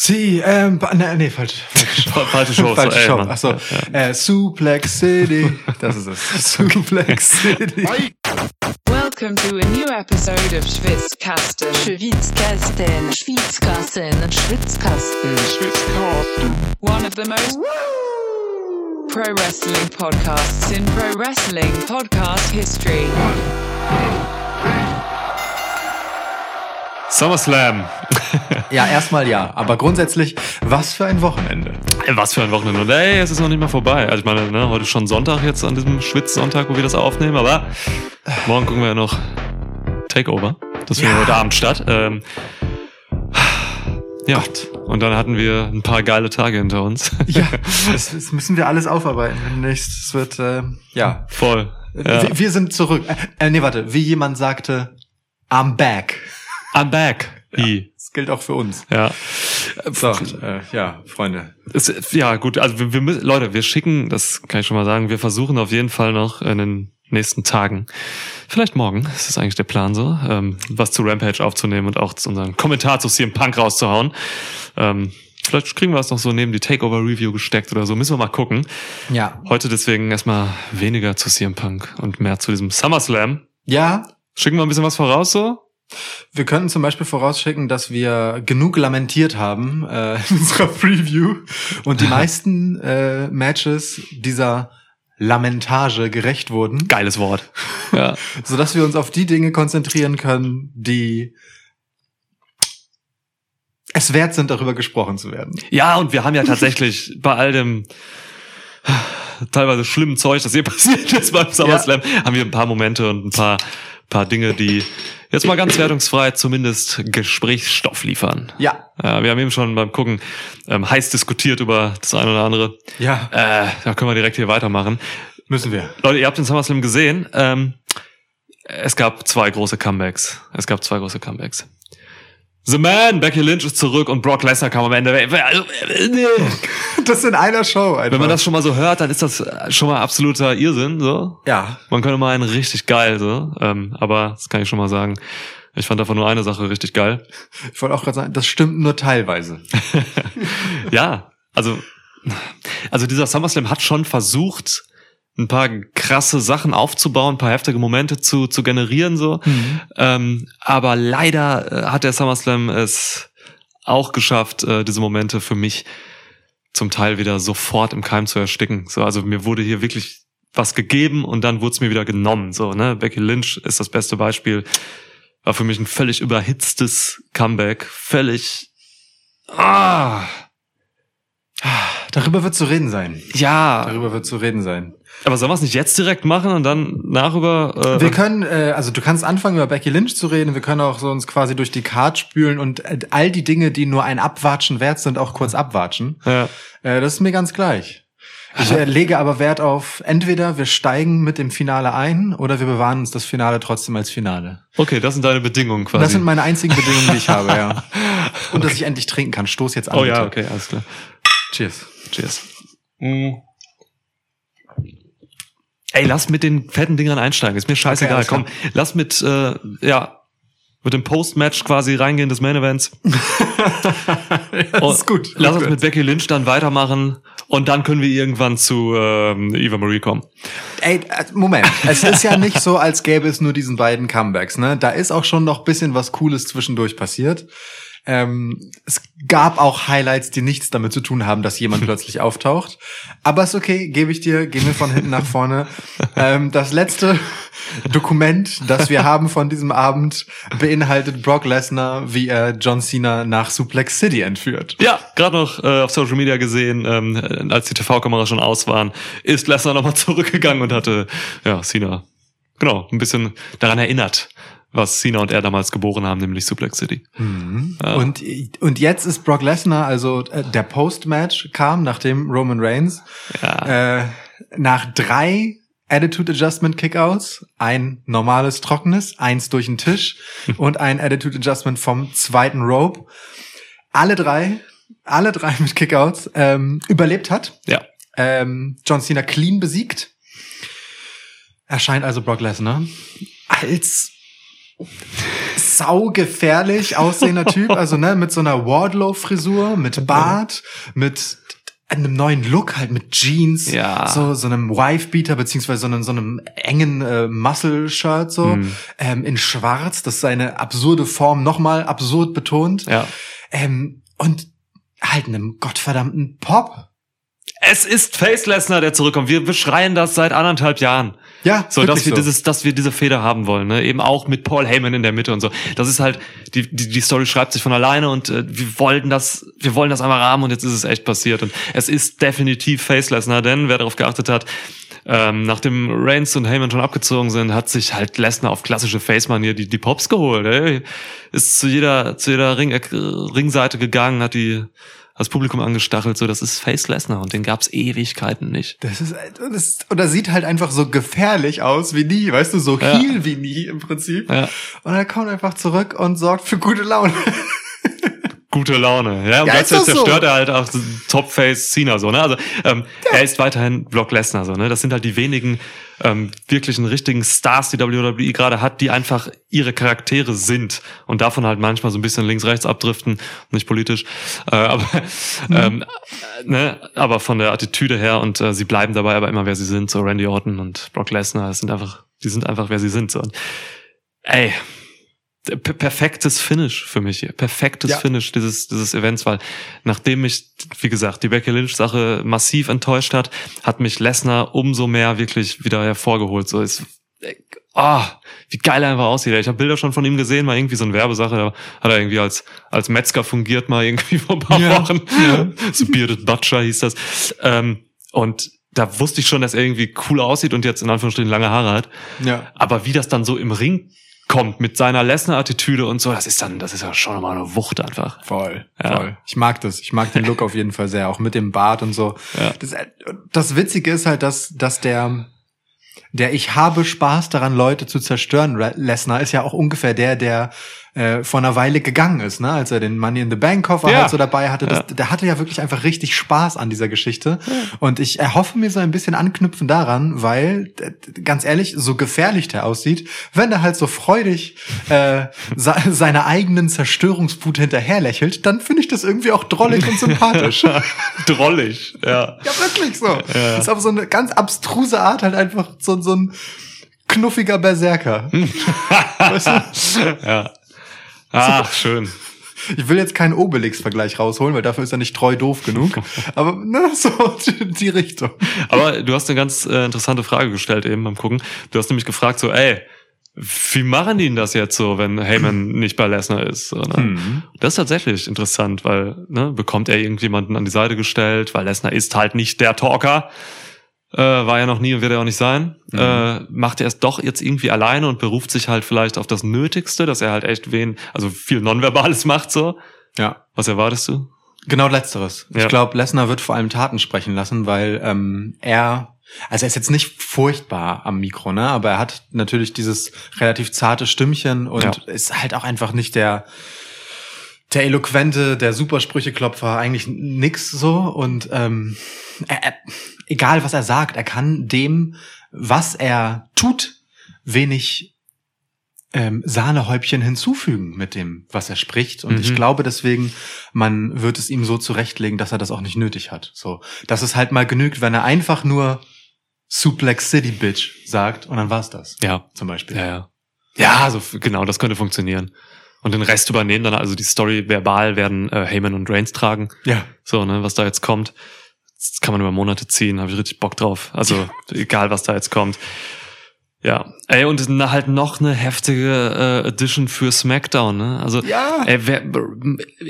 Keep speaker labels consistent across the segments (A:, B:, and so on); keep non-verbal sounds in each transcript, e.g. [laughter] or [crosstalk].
A: CM, ne, nee, falsch, falsche [laughs] Show.
B: Falsche Show.
A: falsche
B: ey,
A: Show.
B: Mann.
A: Achso, äh, Suplex City. Das ist es. [laughs] Suplex City.
C: Welcome to a new episode of Schwitzkasten.
D: Schwitzkasten, Schwitzkasten, Schwitzkasten,
C: One of the most pro wrestling podcasts in pro wrestling podcast history.
B: SummerSlam.
A: Ja, erstmal ja. Aber grundsätzlich, was für ein Wochenende.
B: Was für ein Wochenende. Und ey, es ist noch nicht mal vorbei. Also ich meine, ne, heute ist schon Sonntag jetzt an diesem Schwitzsonntag, wo wir das aufnehmen, aber morgen gucken wir ja noch Takeover. Das findet
A: Ja.
B: heute Abend statt. Ähm, ja. Und dann hatten wir ein paar geile Tage hinter uns. [laughs]
A: Ja, das, das müssen wir alles aufarbeiten. Demnächst. Es wird, äh, ja.
B: Voll. Ja.
A: Wir, wir sind zurück. Äh, äh, nee, warte. Wie jemand sagte, I'm back.
B: I'm back. I.
A: Das gilt auch für uns.
B: Ja.
A: So, äh, ja, Freunde.
B: Es, ja, gut, also wir, wir müssen, Leute, wir schicken, das kann ich schon mal sagen, wir versuchen auf jeden Fall noch in den nächsten Tagen, vielleicht morgen, das ist eigentlich der Plan so, ähm, was zu Rampage aufzunehmen und auch zu unseren Kommentar zu CM Punk rauszuhauen. Ähm, vielleicht kriegen wir es noch so neben die Takeover-Review gesteckt oder so, müssen wir mal gucken.
A: Ja.
B: Heute deswegen erstmal weniger zu CM Punk und mehr zu diesem SummerSlam.
A: Ja,
B: Schicken wir ein bisschen was voraus so?
A: Wir könnten zum Beispiel vorausschicken, dass wir genug lamentiert haben äh, [laughs] in unserer Preview und die [laughs] meisten äh, Matches dieser Lamentage gerecht wurden,
B: Geiles Wort. Ja. [laughs]
A: sodass wir uns auf die Dinge konzentrieren können, die es wert sind, darüber gesprochen zu werden.
B: Ja, und wir haben ja tatsächlich bei all dem teilweise schlimmen Zeug, das hier passiert ist beim SummerSlam, haben wir ein paar Momente und ein paar, paar Dinge, die jetzt mal ganz wertungsfrei zumindest Gesprächsstoff liefern.
A: Ja,
B: Ja, wir haben eben schon beim Gucken ähm, heiß diskutiert über das eine oder andere.
A: ja,
B: Äh, da können wir direkt hier weitermachen.
A: müssen wir.
B: Leute, ihr habt den SummerSlam gesehen. Ähm, es gab zwei große Comebacks. Es gab zwei große Comebacks. The Man, Becky Lynch ist zurück und Brock Lesnar kam am Ende. Also, äh. [laughs]
A: Das in einer Show. Einfach.
B: Wenn man das schon mal so hört, dann ist das schon mal absoluter Irrsinn. So,
A: ja,
B: man könnte meinen, richtig geil. So, ähm, aber das kann ich schon mal sagen. Ich fand davon nur eine Sache richtig geil.
A: ich wollte auch gerade sagen, das stimmt nur teilweise. [laughs]
B: Ja, also also dieser SummerSlam hat schon versucht, ein paar krasse Sachen aufzubauen, ein paar heftige Momente zu zu generieren so. Ähm, aber leider äh, hat der SummerSlam es auch geschafft, äh, diese Momente für mich zum Teil wieder sofort im Keim zu ersticken. So, also mir wurde hier wirklich was gegeben und dann wurde es mir wieder genommen. So, ne? Becky Lynch ist das beste Beispiel. War für mich ein völlig überhitztes Comeback. Völlig. Ah,
A: Darüber wird zu reden sein.
B: ja.
A: Darüber wird zu reden sein.
B: Aber sollen wir es nicht jetzt direkt machen und dann nachüber. Äh,
A: Wir können, äh, also du kannst anfangen über Becky Lynch zu reden. Wir können auch so uns quasi durch die Card spülen und äh, all die Dinge, die nur ein Abwatschen wert sind, auch kurz abwatschen.
B: ja.
A: Äh, das ist mir ganz gleich. Ich äh, lege aber Wert auf, entweder wir steigen mit dem Finale ein oder wir bewahren uns das Finale trotzdem als Finale.
B: Okay, das sind deine Bedingungen quasi.
A: Das sind meine einzigen Bedingungen, die ich habe, ja. [laughs] Und dass ich endlich trinken kann. Stoß jetzt an.
B: oh ja, okay, alles klar.
A: Cheers.
B: Cheers. Mm. Ey, lass mit den fetten Dingern einsteigen. Ist mir scheißegal.
A: alles
B: Komm, lass mit, äh, ja, mit dem Post-Match quasi reingehen des Main Events. [laughs]
A: das ist gut.
B: Lass uns mit Becky Lynch dann weitermachen und dann können wir irgendwann zu ähm, Eva Marie kommen.
A: Ey, äh, Moment. Es ist ja nicht so, als gäbe es nur diesen beiden Comebacks, ne? Da ist auch schon noch bisschen was Cooles zwischendurch passiert. Ähm, es gab auch Highlights, die nichts damit zu tun haben, dass jemand [laughs] plötzlich auftaucht. Aber ist okay, gebe ich dir, gehen wir von hinten nach vorne. [laughs] Ähm, das letzte Dokument, das wir haben von diesem Abend, beinhaltet Brock Lesnar, wie er John Cena nach Suplex City entführt.
B: Ja, gerade noch äh, auf Social Media gesehen, ähm, als die TV-Kameras schon aus waren, ist Lesnar nochmal [laughs] zurückgegangen und hatte, ja, Cena, genau, ein bisschen daran erinnert, was Cena und er damals geboren haben, nämlich Suplex City. Ja.
A: Und, und jetzt ist Brock Lesnar, also äh, der Post-Match kam, nachdem Roman Reigns
B: Ja.
A: äh, nach drei Attitude Adjustment Kickouts, ein normales trockenes, eins durch den Tisch [laughs] und ein Attitude Adjustment vom zweiten Rope, alle drei, alle drei mit Kickouts ähm, überlebt hat.
B: ja.
A: Ähm, John Cena clean besiegt. Erscheint also Brock Lesnar als saugefährlich aussehender [laughs] Typ, also ne, mit so einer Wardlow-Frisur, mit Bart, mit einem neuen Look halt mit Jeans,
B: Ja.
A: so so einem Wife-Beater beziehungsweise so einem, so einem engen äh, Muscle-Shirt so
B: Mhm.
A: ähm, in Schwarz, das seine absurde Form nochmal absurd betont
B: Ja.
A: ähm, und halt einem gottverdammten Pop.
B: Es ist Face Lesnar, der zurückkommt. Wir beschreien das seit anderthalb Jahren.
A: Ja,
B: So, dass wir
A: so.
B: dieses, dass wir diese Feder haben wollen, ne? Eben auch mit Paul Heyman in der Mitte und so. Das ist halt, die, die, die Story schreibt sich von alleine und äh, wir wollten das, wir wollen das einmal rahmen und jetzt ist es echt passiert. Und es ist definitiv Face Lesnar, denn wer darauf geachtet hat, ähm, nachdem Reigns und Heyman schon abgezogen sind, hat sich halt Lesnar auf klassische Face-Manier die, die Pops geholt. Ey. Ist zu jeder, zu jeder Ring, äh, Ringseite gegangen, hat die das Publikum angestachelt, so das ist Face Lesnar und den gab's Ewigkeiten nicht.
A: Das ist, das, und das sieht halt einfach so gefährlich aus wie nie, weißt du, so
B: Ja.
A: heel wie nie im Prinzip.
B: Ja.
A: Und er kommt einfach zurück und sorgt für gute Laune. [laughs]
B: gute Laune. Ja, und
A: Ja,
B: gleichzeitig
A: doch so.
B: zerstört er halt auch Topface Cena so, ne? Also ähm, er ist weiterhin Brock Lesnar so, ne? Das sind halt die wenigen ähm, wirklichen richtigen Stars, die WWE gerade hat, die einfach ihre Charaktere sind und davon halt manchmal so ein bisschen links rechts abdriften, nicht politisch, äh, aber
A: Mhm.
B: ähm, äh, ne, aber von der Attitüde her und äh, sie bleiben dabei aber immer wer sie sind, so Randy Orton und Brock Lesnar, das sind einfach die sind einfach wer sie sind so. Und, ey, perfektes Finish für mich hier. Perfektes
A: Ja.
B: Finish dieses, dieses Events, weil nachdem mich, wie gesagt, die Becky Lynch Sache massiv enttäuscht hat, hat mich Lesnar umso mehr wirklich wieder hervorgeholt. So ist, ah, wie geil er einfach aussieht. Ich habe Bilder schon von ihm gesehen, mal irgendwie so eine Werbesache, da hat er irgendwie als, als Metzger fungiert mal irgendwie [laughs] vor ein paar
A: Ja,
B: Wochen. [laughs] so Bearded Butcher hieß das. Ähm, und da wusste ich schon, dass er irgendwie cool aussieht und jetzt in Anführungsstrichen lange Haare hat.
A: Ja.
B: Aber wie das dann so im Ring kommt mit seiner Lesnar-Attitüde und so, das ist dann, das ist ja schon mal eine Wucht einfach.
A: Voll,
B: Ja.
A: voll. Ich mag das. Ich mag den Look auf jeden Fall sehr, auch mit dem Bart und so.
B: Ja.
A: Das, das Witzige ist halt, dass, dass der, der Ich habe Spaß daran, Leute zu zerstören, Re- Lesnar, ist ja auch ungefähr der, der äh, vor einer Weile gegangen ist, ne? als er den Money in the Bank Koffer
B: Ja.
A: halt so dabei hatte. Das,
B: Ja.
A: Der hatte ja wirklich einfach richtig Spaß an dieser Geschichte. Und ich erhoffe mir so ein bisschen anknüpfen daran, weil, ganz ehrlich, so gefährlich der aussieht, wenn er halt so freudig äh, [laughs] se seiner eigenen Zerstörungswut hinterher lächelt, dann finde ich das irgendwie auch drollig und sympathisch. [laughs] ja,
B: Drollig, ja.
A: wirklich so. Das ist auf so eine ganz abstruse Art halt einfach so, so ein knuffiger Berserker. [laughs] weißt du?
B: ja. Ach, schön.
A: Ich will jetzt keinen Obelix-Vergleich rausholen, weil dafür ist er nicht treu doof genug. Aber ne, [laughs] so die, Richtung.
B: Aber du hast eine ganz äh, interessante Frage gestellt eben beim Gucken. Du hast nämlich gefragt so, ey, wie machen die denn das jetzt so, wenn Heyman nicht bei Lesnar ist? So, ne? Das ist tatsächlich interessant, weil ne, bekommt er irgendjemanden an die Seite gestellt, weil Lesnar ist halt nicht der Talker. Äh, war ja noch nie und wird er auch nicht sein. Äh, macht er es doch jetzt irgendwie alleine und beruft sich halt vielleicht auf das Nötigste, dass er halt echt wen, also viel Nonverbales [laughs] macht so.
A: Ja.
B: Was erwartest du?
A: Genau letzteres.
B: Ja.
A: Ich glaube, Lesnar wird vor allem Taten sprechen lassen, weil ähm, er, also er ist jetzt nicht furchtbar am Mikro, ne? Aber er hat natürlich dieses relativ zarte Stimmchen und
B: Ja.
A: ist halt auch einfach nicht der der eloquente, der Supersprücheklopfer, eigentlich nix so. Und ähm, er, er, egal was er sagt, er kann dem, was er tut, wenig ähm, Sahnehäubchen hinzufügen mit dem, was er spricht. Und ich
B: Mhm.
A: glaube deswegen, man wird es ihm so zurechtlegen, dass er das auch nicht nötig hat. So, dass es halt mal genügt, wenn er einfach nur Suplex City Bitch sagt und dann war's das.
B: Ja.
A: Zum Beispiel.
B: Ja, ja. Ja, also f- genau, das könnte funktionieren. Und den Rest übernehmen dann, also die Story verbal werden äh, Heyman und Reigns tragen.
A: Ja.
B: So, ne, was da jetzt kommt. Das kann man über Monate ziehen, habe ich richtig Bock drauf. Also egal, was da jetzt kommt. Ja, ey, und halt noch eine heftige äh, Edition für SmackDown, ne? Also,
A: Ja.
B: ey, wer,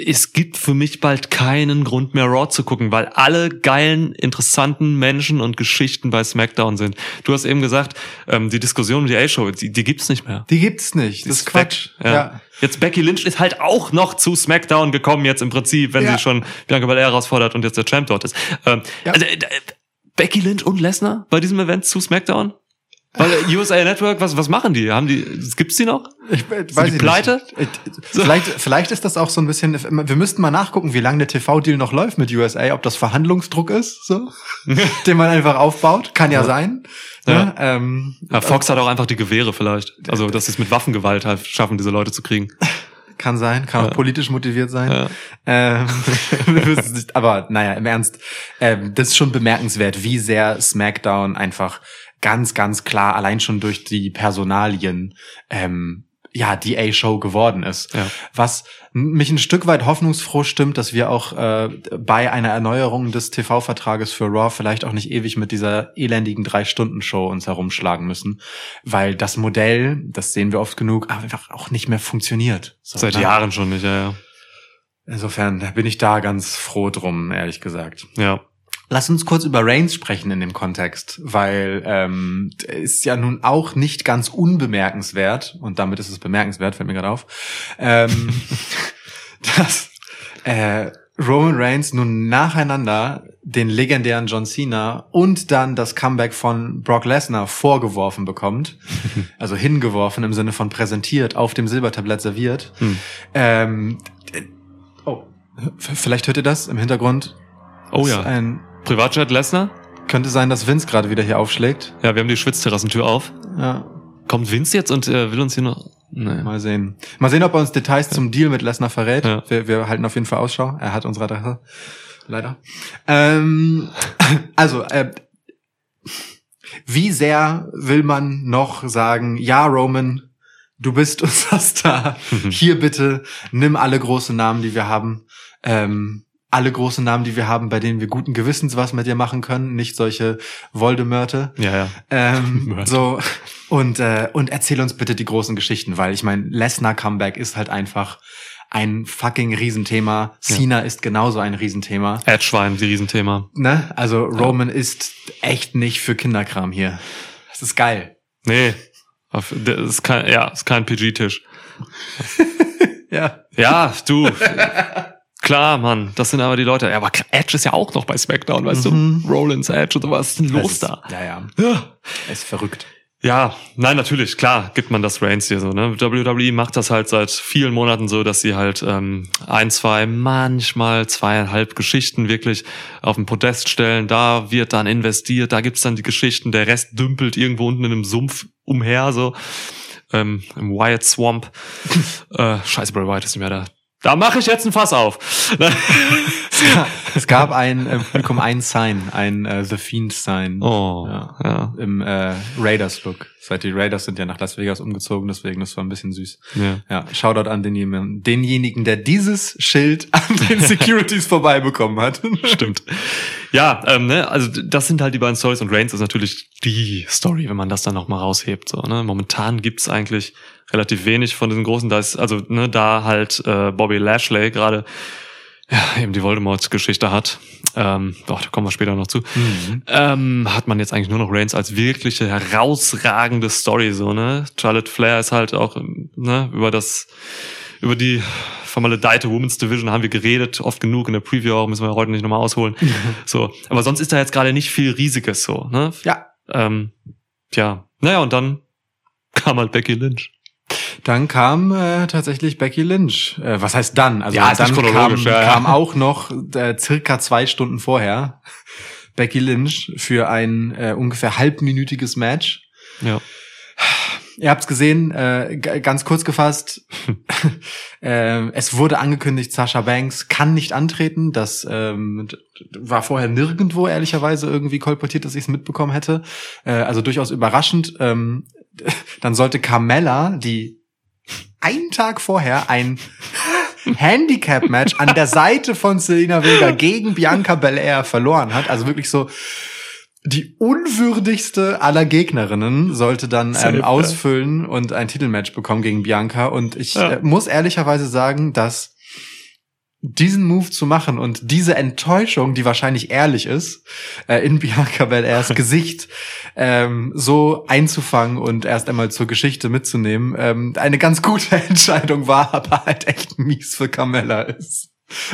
B: es gibt für mich bald keinen Grund mehr Raw zu gucken, weil alle geilen, interessanten Menschen und Geschichten bei SmackDown sind. Du hast eben gesagt, ähm, die Diskussion um die A-Show, die, die gibt's nicht mehr.
A: Die gibt's nicht.
B: Die
A: Das ist Quatsch.
B: weg. Ja. Jetzt Becky Lynch ist halt auch noch zu SmackDown gekommen jetzt im Prinzip, wenn
A: Ja.
B: sie schon Bianca Belair herausfordert und jetzt der Champ dort ist. Ähm,
A: Ja.
B: also, äh, Becky Lynch und Lesnar bei diesem Event zu SmackDown? Weil äh, USA Network, was, was machen die? Haben die, gibt's die noch?
A: Ich weiß
B: die
A: ich
B: pleite?
A: Nicht. Vielleicht, vielleicht ist das auch so ein bisschen, wir müssten mal nachgucken, wie lange der TV-Deal noch läuft mit USA, ob das Verhandlungsdruck ist, so, [laughs] den man einfach aufbaut. Kann ja,
B: Ja.
A: sein.
B: Ja.
A: Ne? Ähm,
B: Ja, Fox hat auch einfach die Gewehre vielleicht. Also, dass sie es mit Waffengewalt halt schaffen, diese Leute zu kriegen.
A: Kann sein, kann auch
B: Ja.
A: politisch motiviert sein.
B: Ja.
A: Ähm, [laughs] aber naja, im Ernst, ähm, das ist schon bemerkenswert, wie sehr SmackDown einfach ganz, ganz klar allein schon durch die Personalien ähm, ja die A-Show geworden ist.
B: Ja.
A: Was mich ein Stück weit hoffnungsfroh stimmt, dass wir auch äh, bei einer Erneuerung des TV-Vertrages für Raw vielleicht auch nicht ewig mit dieser elendigen Drei-Stunden-Show uns herumschlagen müssen, weil das Modell, das sehen wir oft genug, einfach auch nicht mehr funktioniert. So,
B: Seit
A: ne?
B: Jahren schon nicht, ja, ja.
A: Insofern bin ich da ganz froh drum, ehrlich gesagt.
B: Ja.
A: Lass uns kurz über Reigns sprechen in dem Kontext, weil ähm, ist ja nun auch nicht ganz unbemerkenswert und damit ist es bemerkenswert, fällt mir gerade auf, ähm, [laughs] dass äh, Roman Reigns nun nacheinander den legendären John Cena und dann das Comeback von Brock Lesnar vorgeworfen bekommt, [laughs] also hingeworfen im Sinne von präsentiert, auf dem Silbertablett serviert.
B: Hm.
A: Ähm, oh, vielleicht hört ihr das im Hintergrund.
B: Oh
A: Ist
B: ja.
A: Ein,
B: Privatjet Lesnar?
A: könnte sein, dass Vince gerade wieder hier aufschlägt.
B: Ja, wir haben die Schwitzterrassentür auf.
A: Ja,
B: Kommt Vince jetzt und äh, will uns hier noch. Nee.
A: mal sehen. Mal sehen, ob er uns Details zum Deal mit Lesnar verrät.
B: Ja.
A: Wir, wir halten auf jeden Fall Ausschau. Er hat unsere Adresse. Leider. Ähm, [laughs] also, äh, wie sehr will man noch sagen, ja, Roman, du bist [laughs] unser Star. [laughs] Hier bitte, nimm alle großen Namen, die wir haben. Ähm, alle großen Namen, die wir haben, bei denen wir guten Gewissens was mit dir machen können, nicht solche Voldemörte.
B: Ja, ja.
A: Ähm, [laughs] so und äh, und erzähl uns bitte die großen Geschichten, weil ich meine, Lesnar Comeback ist halt einfach ein fucking Riesenthema. Cena ist genauso ein Riesenthema.
B: Edgewein, die Riesenthema.
A: Ne? Also Roman ist echt nicht für Kinderkram hier. Das ist geil.
B: Nee. Das ist kein, ja, ist kein PG-Tisch. [laughs]
A: Ja.
B: Ja, du. [laughs] Klar, Mann, das sind aber die Leute. Ja, aber Edge ist ja auch noch bei SmackDown, weißt
A: Mhm.
B: du? Rollins, Edge und so was. Ist denn los
A: ist,
B: da?
A: Ja, ja.
B: Ja.
A: Er ist verrückt.
B: Ja, nein, natürlich, klar, gibt man das Reigns hier so, ne? WWE macht das halt seit vielen Monaten so, dass sie halt ähm, ein, zwei, manchmal zweieinhalb Geschichten wirklich auf den Podest stellen. Da wird dann investiert, da gibt's dann die Geschichten, der Rest dümpelt irgendwo unten in einem Sumpf umher, so. Ähm, Im Wyatt Swamp. [laughs] äh, scheiße, Bray Wyatt ist nicht mehr da. Da mache ich jetzt ein Fass auf.
A: Es gab ein äh, Publikum ein Sign, ein äh, The Fiend Sign.
B: oh,
A: Ja.
B: ja.
A: Im äh, Raiders-Look. Seit die Raiders sind ja nach Las Vegas umgezogen, deswegen das war ein bisschen süß.
B: ja.
A: Ja, Shoutout an denjenigen, denjenigen, der dieses Schild an den Securities vorbeibekommen hat. [laughs]
B: Stimmt. Ja, ähm, ne, also das sind halt die beiden Stories und Reigns ist natürlich die Story, wenn man das dann noch mal raushebt. So, ne? Momentan gibt's eigentlich relativ wenig von diesen großen. Da ist also ne, da halt äh, Bobby Lashley gerade ja, eben die Voldemort-Geschichte hat. Ähm, doch, da kommen wir später noch zu. Ähm, hat man jetzt eigentlich nur noch Reigns als wirkliche herausragende Story so ne. Charlotte Flair ist halt auch ne über das über die vermaledeite Women's Division haben wir geredet, oft genug in der Preview auch, müssen wir heute nicht nochmal ausholen. [laughs] so, aber sonst ist da jetzt gerade nicht viel Riesiges so, ne?
A: Ja.
B: Ähm, tja, naja, und dann kam halt Becky Lynch.
A: Dann kam äh, tatsächlich Becky Lynch. Äh, was heißt dann? Also
B: Ja,
A: dann kam,
B: ja,
A: kam auch noch äh, circa zwei Stunden vorher [laughs] Becky Lynch für ein äh, ungefähr halbminütiges Match.
B: Ja.
A: Ihr habt's gesehen, äh, ganz kurz gefasst. [laughs] äh, es wurde angekündigt, Sasha Banks kann nicht antreten. Das ähm, war vorher nirgendwo ehrlicherweise irgendwie kolportiert, dass ich es mitbekommen hätte. Äh, also durchaus überraschend. Ähm, [laughs] dann sollte Carmella, die einen Tag vorher ein Handicap-Match an der Seite von Selena Vega gegen Bianca Belair verloren hat. Also wirklich so die unwürdigste aller Gegnerinnen sollte dann ähm, ausfüllen und ein Titelmatch bekommen gegen Bianca. Und ich
B: Ja.
A: äh, muss ehrlicherweise sagen, dass diesen Move zu machen und diese Enttäuschung, die wahrscheinlich ehrlich ist, äh, in Bianca Belairs [laughs] Gesicht ähm, so einzufangen und erst einmal zur Geschichte mitzunehmen, ähm, eine ganz gute [laughs] Entscheidung war, aber halt echt mies für Carmella ist.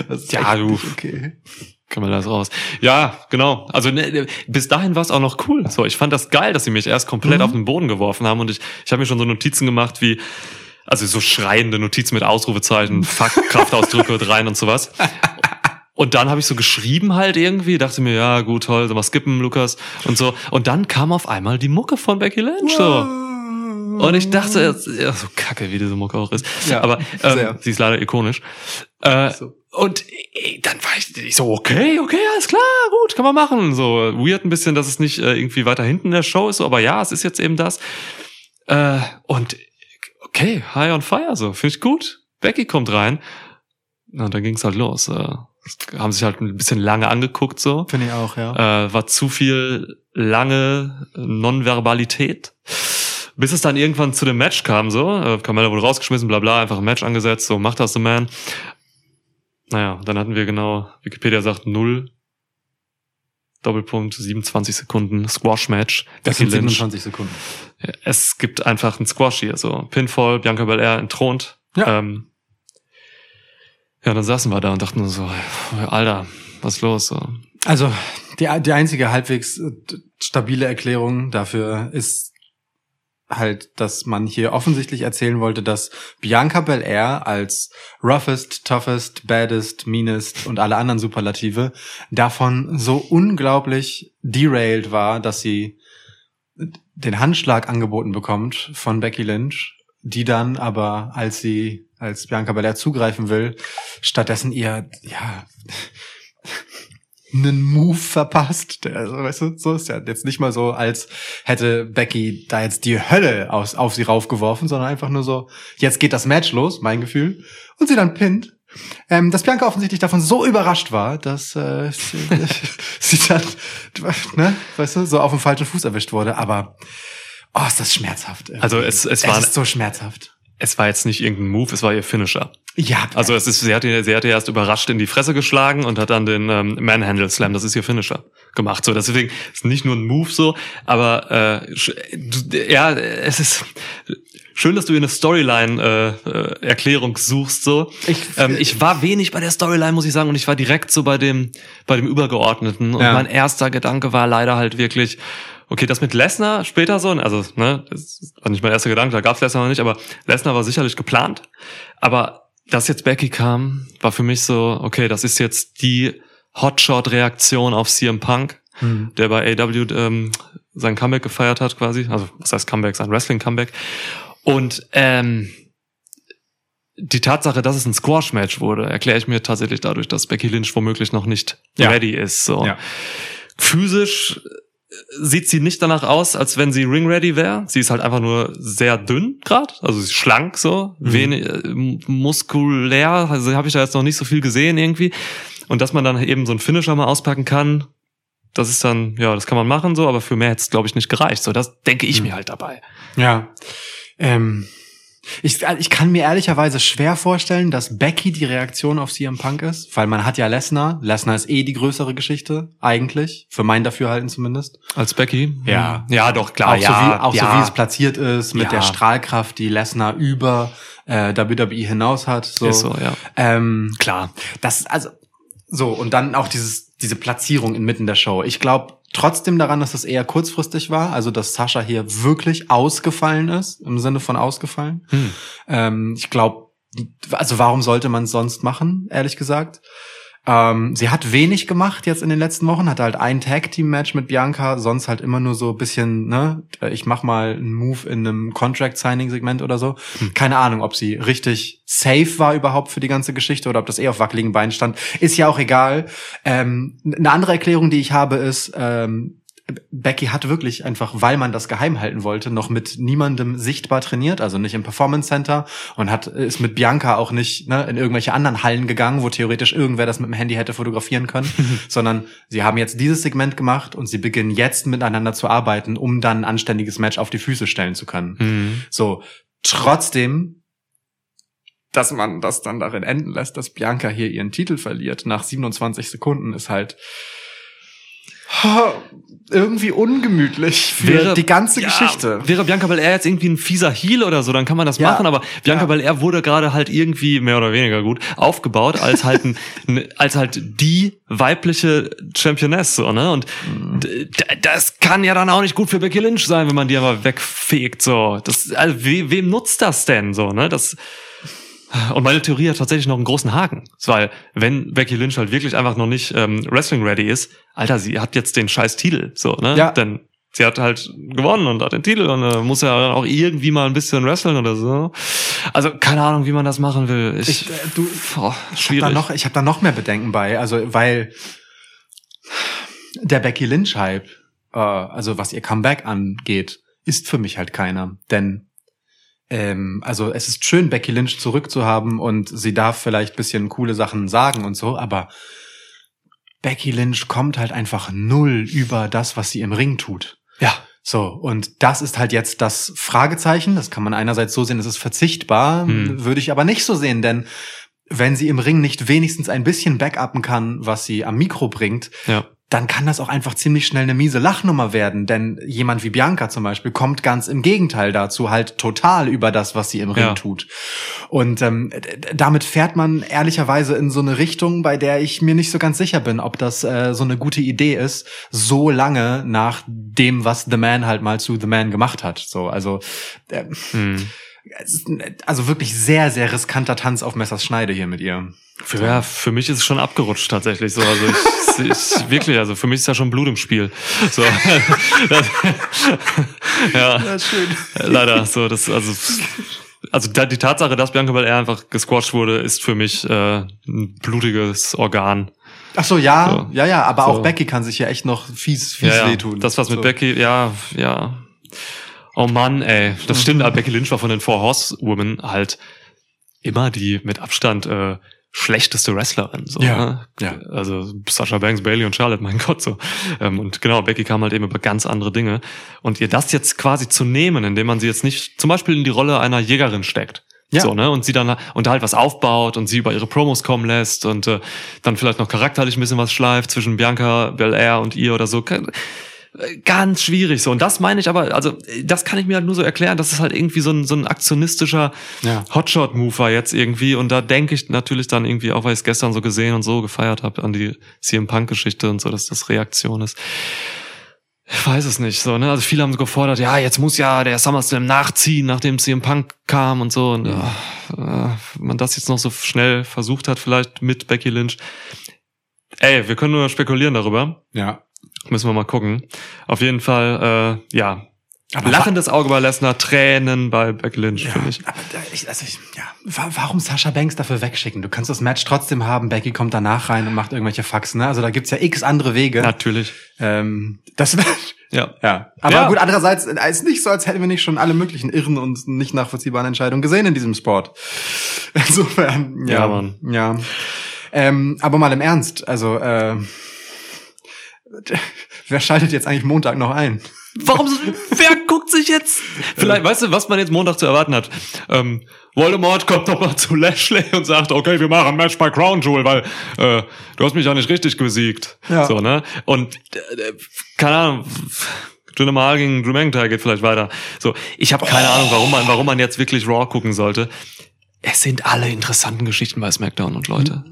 A: Ist
B: Ja, du.
A: Okay.
B: Kamala ist raus. Ja, genau. Also ne, bis dahin war es auch noch cool. So, ich fand das geil, dass sie mich erst komplett
A: Mhm.
B: auf den Boden geworfen haben und ich, ich habe mir schon so Notizen gemacht wie, also so schreiende Notizen mit Ausrufezeichen, Fuck, Kraftausdrücke [laughs] rein und sowas. Und dann habe ich so geschrieben halt irgendwie, dachte mir, ja gut, toll, so mal skippen, Lukas und so. Und dann kam auf einmal die Mucke von Becky Lynch so. Und ich dachte, ja, so kacke, wie diese Mucke auch ist.
A: Ja,
B: Aber
A: sehr.
B: ähm, sie ist leider ikonisch. Äh,
A: So.
B: Und äh, dann war ich, ich so, okay, okay, alles klar, gut, kann man machen. So weird ein bisschen, dass es nicht äh, irgendwie weiter hinten in der Show ist, so, aber ja, es ist jetzt eben das. Äh, und okay, high on fire, so, finde ich gut. Becky kommt rein. Na, Und dann ging's halt los. Äh, haben sich halt ein bisschen lange angeguckt, so.
A: Finde ich auch, ja.
B: Äh, war zu viel lange Nonverbalität. Bis es dann irgendwann zu dem Match kam, so. Äh, Carmella wurde rausgeschmissen, bla bla, einfach ein Match angesetzt, so, macht das the man. Naja, dann hatten wir genau, Wikipedia sagt null. Doppelpunkt, 27 Sekunden, Squash-Match.
A: Das sind
B: Lynch.
A: 27 Sekunden.
B: Es gibt einfach einen Squash hier, so. Pinfall, Bianca Belair entthront.
A: Ja.
B: Ähm, ja, dann saßen wir da und dachten so, Alter, was ist los? So.
A: Also die, die einzige halbwegs äh, stabile Erklärung dafür ist halt, dass man hier offensichtlich erzählen wollte, dass Bianca Belair als roughest, toughest, baddest, meanest und alle anderen Superlative davon so unglaublich derailed war, dass sie den Handschlag angeboten bekommt von Becky Lynch, die dann aber, als sie, als Bianca Belair zugreifen will, stattdessen ihr, ja, einen Move verpasst. Der, also, weißt du, so ist ja jetzt nicht mal so, als hätte Becky da jetzt die Hölle aus, auf sie raufgeworfen, sondern einfach nur so, jetzt geht das Match los, mein Gefühl, und sie dann pinnt. Ähm, dass Bianca offensichtlich davon so überrascht war, dass äh, sie, [laughs] sie dann, ne, weißt du, so auf dem falschen Fuß erwischt wurde. Aber oh, ist das schmerzhaft. irgendwie.
B: Also es- es war-
A: ist so schmerzhaft.
B: Es war jetzt nicht irgendein Move, es war ihr Finisher.
A: Ja,
B: Also es ist, sie hat, ihr- sie hat ihr erst überrascht in die Fresse geschlagen und hat dann den ähm, Manhandle Slam, das ist ihr Finisher, gemacht. So, deswegen ist nicht nur ein Move so, aber äh, ja, es ist schön, dass du hier eine Storyline-Erklärung suchst. So,
A: Ich-
B: ähm, ich war wenig bei der Storyline, muss ich sagen, und ich war direkt so bei dem bei dem Übergeordneten. Und
A: Ja.
B: mein erster Gedanke war leider halt wirklich. Okay, das mit Lesnar später so, also ne, das war nicht mein erster Gedanke, da gab's Lesnar noch nicht, aber Lesnar war sicherlich geplant. Aber dass jetzt Becky kam, war für mich so, okay, das ist jetzt die Hotshot-Reaktion auf CM Punk,
A: Hm.
B: der bei AW ähm, sein Comeback gefeiert hat quasi. Also was heißt Comeback, sein Wrestling-Comeback. Und ähm, die Tatsache, dass es ein Squash-Match wurde, erkläre ich mir tatsächlich dadurch, dass Becky Lynch womöglich noch nicht
A: Ja.
B: ready ist. So.
A: Ja.
B: Physisch sieht sie nicht danach aus, als wenn sie ring-ready wäre. Sie ist halt einfach nur sehr dünn gerade, also sie ist schlank so,
A: Mhm.
B: wenig äh, muskulär, also habe ich da jetzt noch nicht so viel gesehen irgendwie. Und dass man dann eben so einen Finisher mal auspacken kann, das ist dann, ja, das kann man machen so, aber für mehr hätte es, glaube ich, nicht gereicht. So, das denke ich
A: Mhm.
B: mir halt dabei.
A: Ja. Ähm, ich, ich kann mir ehrlicherweise schwer vorstellen, dass Becky die Reaktion auf CM Punk ist, weil man hat ja Lesnar. Lesnar ist eh die größere Geschichte, eigentlich. Für mein Dafürhalten zumindest.
B: Als Becky?
A: Ja.
B: Ja, doch, klar.
A: auch
B: ja,
A: so, wie, auch
B: ja.
A: so wie es platziert ist, mit
B: Ja.
A: der Strahlkraft, die Lesnar über äh, WWE hinaus hat. So.
B: Ist so, ja.
A: Ähm,
B: Klar.
A: das, also, so, und dann auch dieses, diese Platzierung inmitten der Show. Ich glaube trotzdem daran, dass das eher kurzfristig war, also dass Sascha hier wirklich ausgefallen ist, im Sinne von ausgefallen.
B: Hm.
A: Ähm, ich glaube, also warum sollte man es sonst machen, ehrlich gesagt? Ähm, sie hat wenig gemacht jetzt in den letzten Wochen, hatte halt ein Tag-Team-Match mit Bianca, sonst halt immer nur so ein bisschen, ne, ich mach mal einen Move in einem Contract-Signing-Segment oder so. Keine Ahnung, ob sie richtig safe war überhaupt für die ganze Geschichte oder ob das eher auf wackeligen Beinen stand. Ist ja auch egal. Ähm, eine andere Erklärung, die ich habe, ist, ähm, Becky hat wirklich einfach, weil man das geheim halten wollte, noch mit niemandem sichtbar trainiert, also nicht im Performance Center und hat ist mit Bianca auch nicht ne, in irgendwelche anderen Hallen gegangen, wo theoretisch irgendwer das mit dem Handy hätte fotografieren können, [laughs] sondern sie haben jetzt dieses Segment gemacht und sie beginnen jetzt miteinander zu arbeiten, um dann ein anständiges Match auf die Füße stellen zu können.
B: Hm.
A: So, trotzdem, dass man das dann darin enden lässt, dass Bianca hier ihren Titel verliert nach 27 Sekunden, ist halt [laughs] irgendwie ungemütlich für
B: Wäre-
A: die ganze
B: Ja,
A: Geschichte.
B: Wäre Bianca Belair jetzt irgendwie ein fieser Heel oder so, dann kann man das
A: Ja.
B: machen, aber Bianca
A: Ja.
B: Belair wurde gerade halt irgendwie mehr oder weniger gut aufgebaut als halt ein, [laughs] ein- als halt die weibliche Championess so, ne? Und
A: Mhm.
B: das kann ja dann auch nicht gut für Becky Lynch sein, wenn man die aber wegfegt so. Das also we, wem nutzt das denn so, ne? Das und meine Theorie hat tatsächlich noch einen großen Haken. Weil, wenn Becky Lynch halt wirklich einfach noch nicht ähm, Wrestling-ready ist, Alter, sie hat jetzt den scheiß Titel. So, ne?
A: Ja.
B: Denn sie hat halt gewonnen und hat den Titel und äh, muss ja auch irgendwie mal ein bisschen wresteln oder so. Also, keine Ahnung, wie man das machen will. Ich,
A: Ich, äh, du-
B: boah,
A: Ich habe
B: schwierig.
A: da noch, ich hab da noch mehr Bedenken bei, also weil der Becky Lynch Hype, äh, also was ihr Comeback angeht, ist für mich halt keiner, denn ähm, also es ist schön, Becky Lynch zurückzuhaben und sie darf vielleicht bisschen coole Sachen sagen und so, aber Becky Lynch kommt halt einfach null über das, was sie im Ring tut.
B: ja.
A: So, und das ist halt jetzt das Fragezeichen. Das kann man einerseits so sehen, es ist verzichtbar,
B: Hm.
A: würde ich aber nicht so sehen, denn wenn sie im Ring nicht wenigstens ein bisschen backuppen kann, was sie am Mikro bringt,
B: Ja.
A: dann kann das auch einfach ziemlich schnell eine miese Lachnummer werden. Denn jemand wie Bianca zum Beispiel kommt ganz im Gegenteil dazu, halt total über das, was sie im Ring
B: Ja.
A: tut. Und ähm, damit fährt man ehrlicherweise in so eine Richtung, bei der ich mir nicht so ganz sicher bin, ob das äh, so eine gute Idee ist, so lange nach dem, was The Man halt mal zu The Man gemacht hat. So, also äh,
B: Hm.
A: Also wirklich sehr, sehr riskanter Tanz auf Messers Schneide hier mit ihr.
B: Für, ja, für mich ist es schon abgerutscht tatsächlich so. Also ich, ich [laughs] wirklich, also für mich ist ja schon Blut im Spiel. So. [laughs] [laughs] Das, ja.
A: schön.
B: Leider, so, das, also, also die Tatsache, dass Bianca Belair einfach gesquasht wurde, ist für mich äh, ein blutiges Organ.
A: Ach so, ja,
B: So.
A: ja, ja, aber
B: So.
A: auch Becky kann sich ja echt noch fies, fies
B: Ja, ja,
A: wehtun.
B: das, was mit
A: so.
B: Becky, ja, ja. Oh Mann, ey. Das stimmt, aber Becky Lynch war von den Four Horsewomen halt immer die mit Abstand äh, schlechteste Wrestlerin. So,
A: Ja,
B: ne?
A: ja.
B: Also Sasha Banks, Bailey und Charlotte, mein [laughs] Gott, so. Ähm, und genau, Becky kam halt eben über ganz andere Dinge. Und ihr das jetzt quasi zu nehmen, indem man sie jetzt nicht zum Beispiel in die Rolle einer Jägerin steckt.
A: Ja.
B: So, ne? Und sie dann und da halt was aufbaut und sie über ihre Promos kommen lässt und äh, dann vielleicht noch charakterlich ein bisschen was schleift zwischen Bianca Belair und ihr oder so. Ganz schwierig so. Und das meine ich aber, also das kann ich mir halt nur so erklären, dass es halt irgendwie so ein, so ein aktionistischer
A: Ja.
B: Hotshot-Move war jetzt irgendwie. Und da denke ich natürlich dann irgendwie, auch weil ich es gestern so gesehen und so gefeiert habe, an die CM Punk-Geschichte und so, dass das Reaktion ist. Ich weiß es nicht so, ne? Also viele haben so gefordert, ja, jetzt muss ja der SummerSlam nachziehen, nachdem CM Punk kam und so. Und ja, äh, wenn man das jetzt noch so schnell versucht hat, vielleicht mit Becky Lynch. Ey, wir können nur spekulieren darüber.
A: Ja.
B: Müssen wir mal gucken. Auf jeden Fall, äh, ja.
A: Aber
B: Lachendes Auge bei Lesnar, Tränen bei Becky Lynch,
A: Ja,
B: finde ich.
A: aber ich, also ich, ja, wa- warum Sascha Banks dafür wegschicken? Du kannst das Match trotzdem haben, Becky kommt danach rein und macht irgendwelche Faxen, ne? Also da gibt's ja x andere Wege.
B: Natürlich.
A: Ähm, das
B: Ja.
A: ja. Aber
B: Ja.
A: gut, andererseits äh, ist nicht so, als hätten wir nicht schon alle möglichen irren und nicht nachvollziehbaren Entscheidungen gesehen in diesem Sport. [laughs] Insofern, ja.
B: Ja, Mann.
A: Ja. Ähm, aber mal im Ernst, also äh, [laughs] wer schaltet jetzt eigentlich Montag noch ein?
B: Warum, [laughs] wer guckt sich jetzt? Vielleicht, weißt du, was man jetzt Montag zu erwarten hat? Ähm, Voldemort kommt doch mal zu Lashley [laughs] und sagt, okay, wir machen ein Match bei Crown Jewel, weil äh, du hast mich ja nicht richtig besiegt.
A: Ja.
B: So, ne? Und äh, keine Ahnung, Jinder Mahal gegen Drew McIntyre geht vielleicht weiter. So, ich habe keine Ahnung, warum man, warum man jetzt wirklich Raw gucken sollte. Es sind alle interessanten Geschichten bei SmackDown und Leute.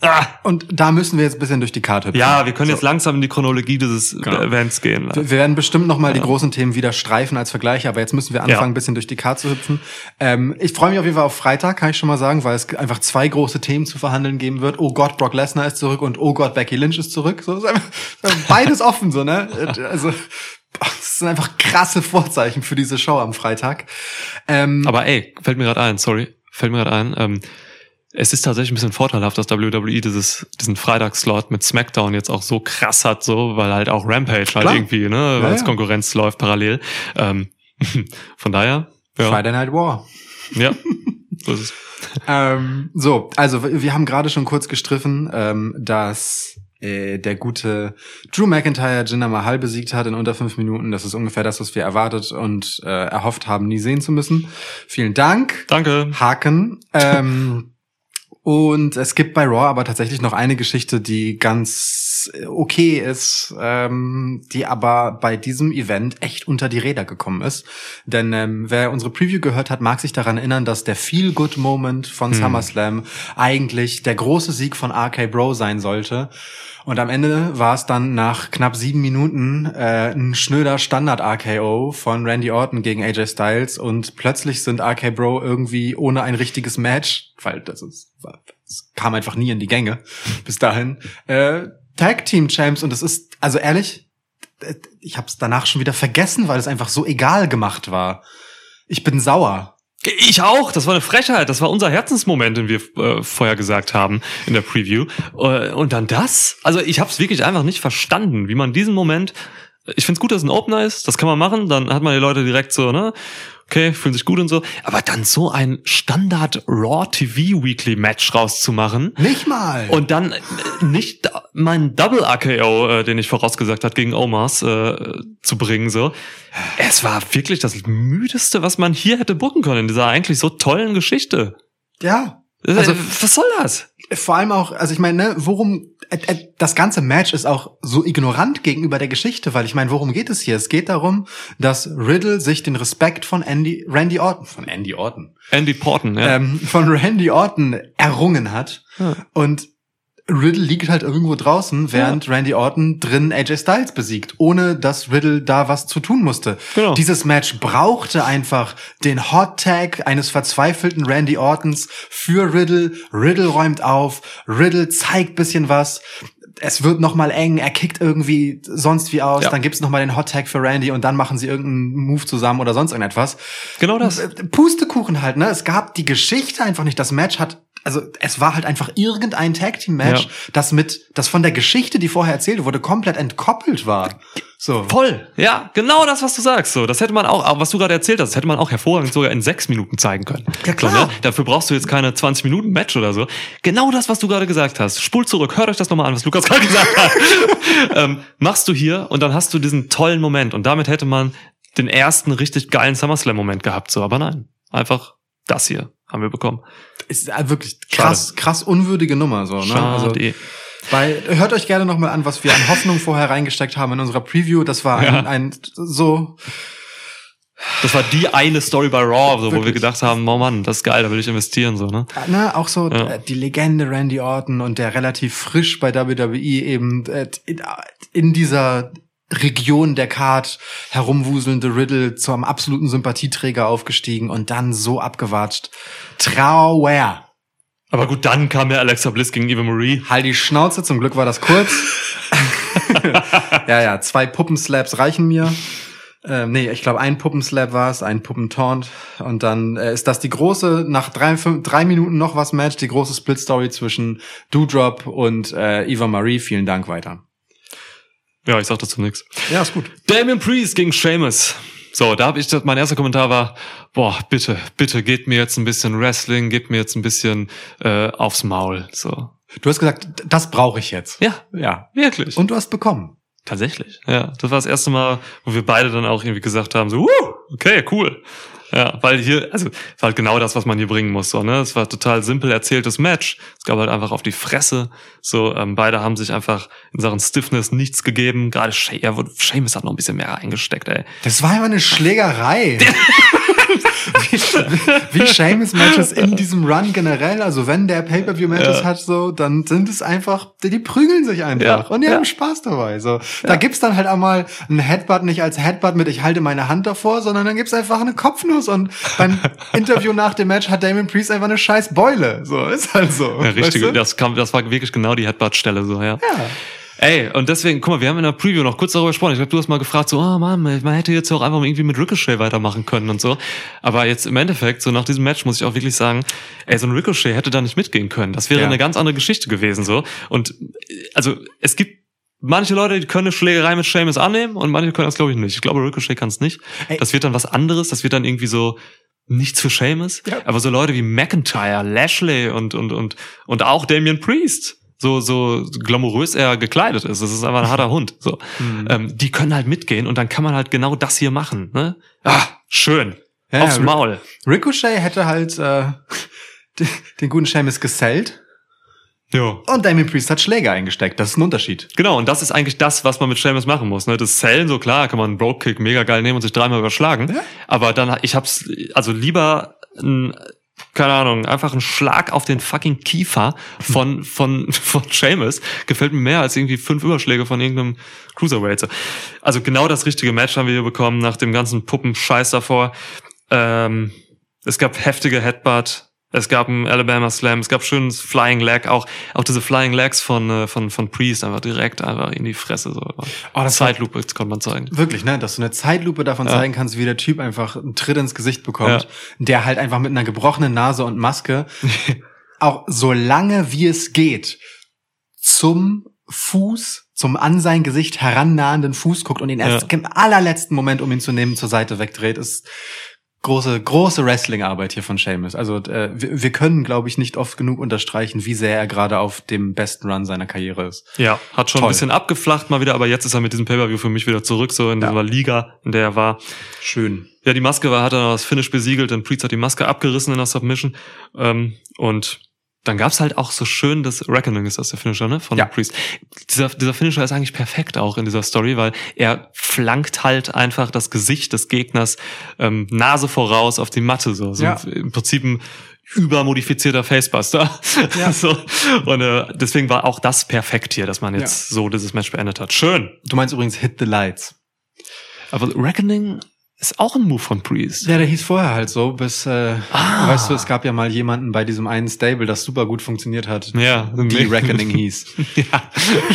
B: Ah,
A: Und da müssen wir jetzt ein bisschen durch die Karte hüpfen.
B: ja, wir können jetzt langsam in die Chronologie dieses Events gehen.
A: Wir wir werden bestimmt noch mal die großen Themen wieder streifen als Vergleich, aber jetzt müssen wir anfangen,
B: Ja.
A: ein bisschen durch die Karte zu hüpfen. Ähm, ich freue mich auf jeden Fall auf Freitag, kann ich schon mal sagen, weil es einfach zwei große Themen zu verhandeln geben wird. Oh Gott, Brock Lesnar ist zurück und oh Gott, Becky Lynch ist zurück. So ist einfach [laughs] beides offen, so ne? Also das sind einfach krasse Vorzeichen für diese Show am Freitag. Ähm,
B: Aber ey, fällt mir gerade ein, sorry, fällt mir gerade ein, ähm, es ist tatsächlich ein bisschen vorteilhaft, dass WWE dieses, diesen Freitagsslot mit SmackDown jetzt auch so krass hat, so, weil halt auch Rampage halt
A: Klar.
B: irgendwie, ne,
A: Ja,
B: als
A: ja.
B: Konkurrenz läuft parallel. Ähm, [laughs] von daher, ja,
A: Friday Night War.
B: ja, [laughs] so ist es.
A: ähm, so, also wir haben gerade schon kurz gestriffen, ähm, dass äh, der gute Drew McIntyre Jinder Mahal besiegt hat in unter fünf Minuten. Das ist ungefähr das, was wir erwartet und äh, erhofft haben, nie sehen zu müssen. Vielen Dank.
B: Danke.
A: Haken. Ähm, Und es gibt bei Raw aber tatsächlich noch eine Geschichte, die ganz okay ist, ähm, die aber bei diesem Event echt unter die Räder gekommen ist. Denn ähm, wer unsere Preview gehört hat, mag sich daran erinnern, dass der Feel-Good-Moment von SummerSlam eigentlich der große Sieg von RK Bro sein sollte. Und am Ende war es dann nach knapp sieben Minuten äh, ein schnöder Standard-RKO von Randy Orton gegen AJ Styles und plötzlich sind RK Bro irgendwie ohne ein richtiges Match, weil das ist, es kam einfach nie in die Gänge bis dahin, äh, Tag Team Champs und es ist, also ehrlich, ich habe es danach schon wieder vergessen, weil es einfach so egal gemacht war. Ich bin sauer.
B: Ich auch, das war eine Frechheit, das war unser Herzensmoment, den wir äh, vorher gesagt haben in der Preview. Äh, und dann das? Also ich habe es wirklich einfach nicht verstanden, wie man diesen Moment. Ich find's gut, dass es ein Opener ist, das kann man machen, dann hat man die Leute direkt so, ne? Okay, fühlen sich gut und so. Aber dann so ein Standard Raw TV Weekly Match rauszumachen.
A: Nicht mal.
B: Und dann äh, nicht mein Double AKO, äh, den ich vorausgesagt hat, gegen Omars äh, zu bringen, so. Es war wirklich das müdeste, was man hier hätte bucken können in dieser eigentlich so tollen Geschichte.
A: ja,
B: Also, was soll das?
A: vor allem auch, also ich meine, ne, worum äh, äh, das ganze Match ist auch so ignorant gegenüber der Geschichte, weil ich meine, worum geht es hier? Es geht darum, dass Riddle sich den Respekt von Andy, Randy Orton, von Andy Orton,
B: Andy Porton, ja.
A: ähm, von Randy Orton errungen hat
B: Ja.
A: und Riddle liegt halt irgendwo draußen, während Randy Orton drin AJ Styles besiegt, ohne dass Riddle da was zu tun musste.
B: Genau.
A: Dieses Match brauchte einfach den Hot Tag eines verzweifelten Randy Ortons für Riddle. Riddle räumt auf, Riddle zeigt bisschen was. Es wird noch mal eng, er kickt irgendwie sonst wie aus,
B: Ja.
A: dann gibt's noch mal den Hot Tag für Randy und dann machen sie irgendeinen Move zusammen oder sonst irgendetwas.
B: Genau das.
A: Äh, Pustekuchen halt, ne? Es gab die Geschichte einfach nicht. Das Match hat, also es war halt einfach irgendein Tag Team Match,
B: Ja.
A: das mit, das von der Geschichte, die vorher erzählt wurde, komplett entkoppelt war. So.
B: Voll, ja, genau das, was du sagst. So, das hätte man auch, aber was du gerade erzählt hast, das hätte man auch hervorragend sogar in sechs Minuten zeigen können.
A: Ja, klar.
B: So, ne? Dafür brauchst du jetzt keine 20 Minuten Match oder so. Genau das, was du gerade gesagt hast. Spul zurück, hört euch das nochmal an, was Lukas [laughs] gerade gesagt hat. [laughs] ähm, machst du hier und dann hast du diesen tollen Moment und damit hätte man den ersten richtig geilen SummerSlam-Moment gehabt. So, aber nein, einfach das hier haben wir bekommen.
A: Ist äh, wirklich krass, krass unwürdige Nummer, so, ne?
B: Schade.
A: Also, weil, hört euch gerne nochmal an, was wir an Hoffnung vorher reingesteckt haben in unserer Preview. Das war ein,
B: Ja.
A: ein so,
B: das war die eine Story bei Raw, so, wo wir gedacht haben, oh Mann, das ist geil, da will ich investieren, so, ne?
A: ne, auch so
B: Ja.
A: äh, die Legende Randy Orton und der relativ frisch bei WWE eben äh, in dieser Region der Card herumwuselnde Riddle zum absoluten Sympathieträger aufgestiegen und dann so abgewatscht. Trauer.
B: Aber gut, dann kam ja Alexa Bliss gegen Eva Marie.
A: Halt die Schnauze, zum Glück war das kurz. [laughs] ja, ja, zwei Puppenslaps reichen mir. Ähm, nee, ich glaube, ein Puppenslap war es, ein Puppentaunt. Und dann äh, ist das die große, nach drei, fünf, drei Minuten noch was Match, die große Split-Story zwischen Doudrop und äh, Eva Marie. Vielen Dank weiter.
B: Ja, ich sag dazu nix.
A: Ja, ist gut.
B: Damien Priest gegen Sheamus. So, da habe ich, mein erster Kommentar war, boah, bitte, bitte, gebt mir jetzt ein bisschen Wrestling, gebt mir jetzt ein bisschen äh, aufs Maul. So.
A: Du hast gesagt, das brauche ich jetzt.
B: Ja,
A: Ja.
B: wirklich.
A: Und du hast bekommen.
B: tatsächlich. Ja, das war das erste Mal, wo wir beide dann auch irgendwie gesagt haben, so, uh, okay, cool. Ja, weil hier, also es war halt genau das, was man hier bringen muss. So, ne? Es war total simpel erzähltes Match. Es gab halt einfach auf die Fresse. So, ähm, beide haben sich einfach in Sachen Stiffness nichts gegeben. Gerade Sheamus hat noch ein bisschen mehr eingesteckt, ey.
A: Das war immer eine Schlägerei. [laughs] wie, wie Seamus-Matches in diesem Run generell. Also wenn der Pay-Per-View-Matches
B: Ja.
A: hat, so, dann sind es einfach, die, die prügeln sich einfach.
B: Ja,
A: Und die
B: ja.
A: haben Spaß dabei. So, Da gibt's dann halt einmal ein Headbutt nicht als Headbutt mit ich halte meine Hand davor, sondern dann gibt's einfach eine Kopfnuss. Und beim [laughs] Interview nach dem Match hat Damon Priest einfach eine scheiß Beule. So, ist halt so.
B: Ja, richtig,
A: Weißt du?
B: das kam, das war wirklich genau die Headbutt-Stelle, so, ja.
A: Ja.
B: Ey, und deswegen, guck mal, wir haben in der Preview noch kurz darüber gesprochen. Ich glaube, du hast mal gefragt, so, oh Mann, man hätte jetzt auch einfach irgendwie mit Ricochet weitermachen können und so. Aber jetzt im Endeffekt, so nach diesem Match muss ich auch wirklich sagen, ey, so ein Ricochet hätte da nicht mitgehen können. Das wäre
A: Ja.
B: eine ganz andere Geschichte gewesen, so. Und, also, es gibt manche Leute, die können eine Schlägerei mit Sheamus annehmen und manche können das, glaube ich, nicht. Ich glaube, Ricochet kann es nicht.
A: Ey.
B: Das wird dann was anderes. Das wird dann irgendwie so, nichts für Sheamus.
A: Ja.
B: Aber so Leute wie McIntyre, Lashley und, und, und, und auch Damian Priest, so, so glamourös er gekleidet ist. Das ist einfach ein harter [laughs] Hund. So.
A: Mhm.
B: Ähm, die können halt mitgehen und dann kann man halt genau das hier machen. Ne? Ah, schön.
A: Ja,
B: Aufs Maul.
A: Ricochet hätte halt äh, [laughs] den, guten Seamus gesellt.
B: Ja.
A: Und Damien Priest hat Schläge eingesteckt. Das ist ein Unterschied.
B: Genau, und das ist eigentlich das, was man mit Sheamus machen muss. Ne? Das Zellen, so klar, kann man einen Broke-Kick mega geil nehmen und sich dreimal überschlagen.
A: Ja.
B: Aber dann, ich hab's, also lieber ein, keine Ahnung, einfach ein Schlag auf den fucking Kiefer von, von, [laughs] von Sheamus gefällt mir mehr als irgendwie fünf Überschläge von irgendeinem Cruiserweight. So. Also genau das richtige Match haben wir hier bekommen, nach dem ganzen Puppenscheiß davor. Ähm, es gab heftige Headbutt, es gab einen Alabama Slam, es gab schönes Flying Leg, auch, auch diese Flying Legs von, äh, von, von Priest einfach direkt einfach in die Fresse. So.
A: Oh, das
B: Zeitlupe konnte man zeigen.
A: Wirklich, ne? Dass du eine Zeitlupe davon
B: Ja.
A: zeigen kannst, wie der Typ einfach einen Tritt ins Gesicht bekommt,
B: Ja.
A: der halt einfach mit einer gebrochenen Nase und Maske [laughs] auch so lange wie es geht zum Fuß, zum an sein Gesicht herannahenden Fuß guckt und ihn erst
B: Ja.
A: im allerletzten Moment, um ihn zu nehmen, zur Seite wegdreht, ist große, große Wrestling-Arbeit hier von Seamus. Also äh, wir, wir können, glaube ich, nicht oft genug unterstreichen, wie sehr er gerade auf dem besten Run seiner Karriere ist.
B: Ja, hat schon
A: Toll.
B: ein bisschen abgeflacht mal wieder, aber jetzt ist er mit diesem Pay-Per-View für mich wieder zurück, so in
A: Ja.
B: dieser Liga, in der er war.
A: Schön.
B: Ja, die Maske war, hat er noch das Finish besiegelt, denn Priest hat die Maske abgerissen in der Submission. Ähm, und dann gab's halt auch so schön das Reckoning ist das der Finisher, ne? Von
A: Ja.
B: Priest. Dieser, dieser Finisher ist eigentlich perfekt auch in dieser Story, weil er flankt halt einfach das Gesicht des Gegners ähm, Nase voraus auf die Matte. So, so
A: Ja.
B: im Prinzip ein übermodifizierter Facebuster.
A: Ja. [laughs]
B: so. Und äh, deswegen war auch das perfekt hier, dass man jetzt so dieses Match beendet hat. Schön.
A: Du meinst übrigens Hit the Lights.
B: Aber Reckoning ist auch ein Move von Priest.
A: Ja, der hieß vorher halt so, bis, äh,
B: Ah.
A: weißt du, es gab ja mal jemanden bei diesem einen Stable, das super gut funktioniert hat,
B: Ja,
A: die [laughs] Reckoning hieß.
B: ja,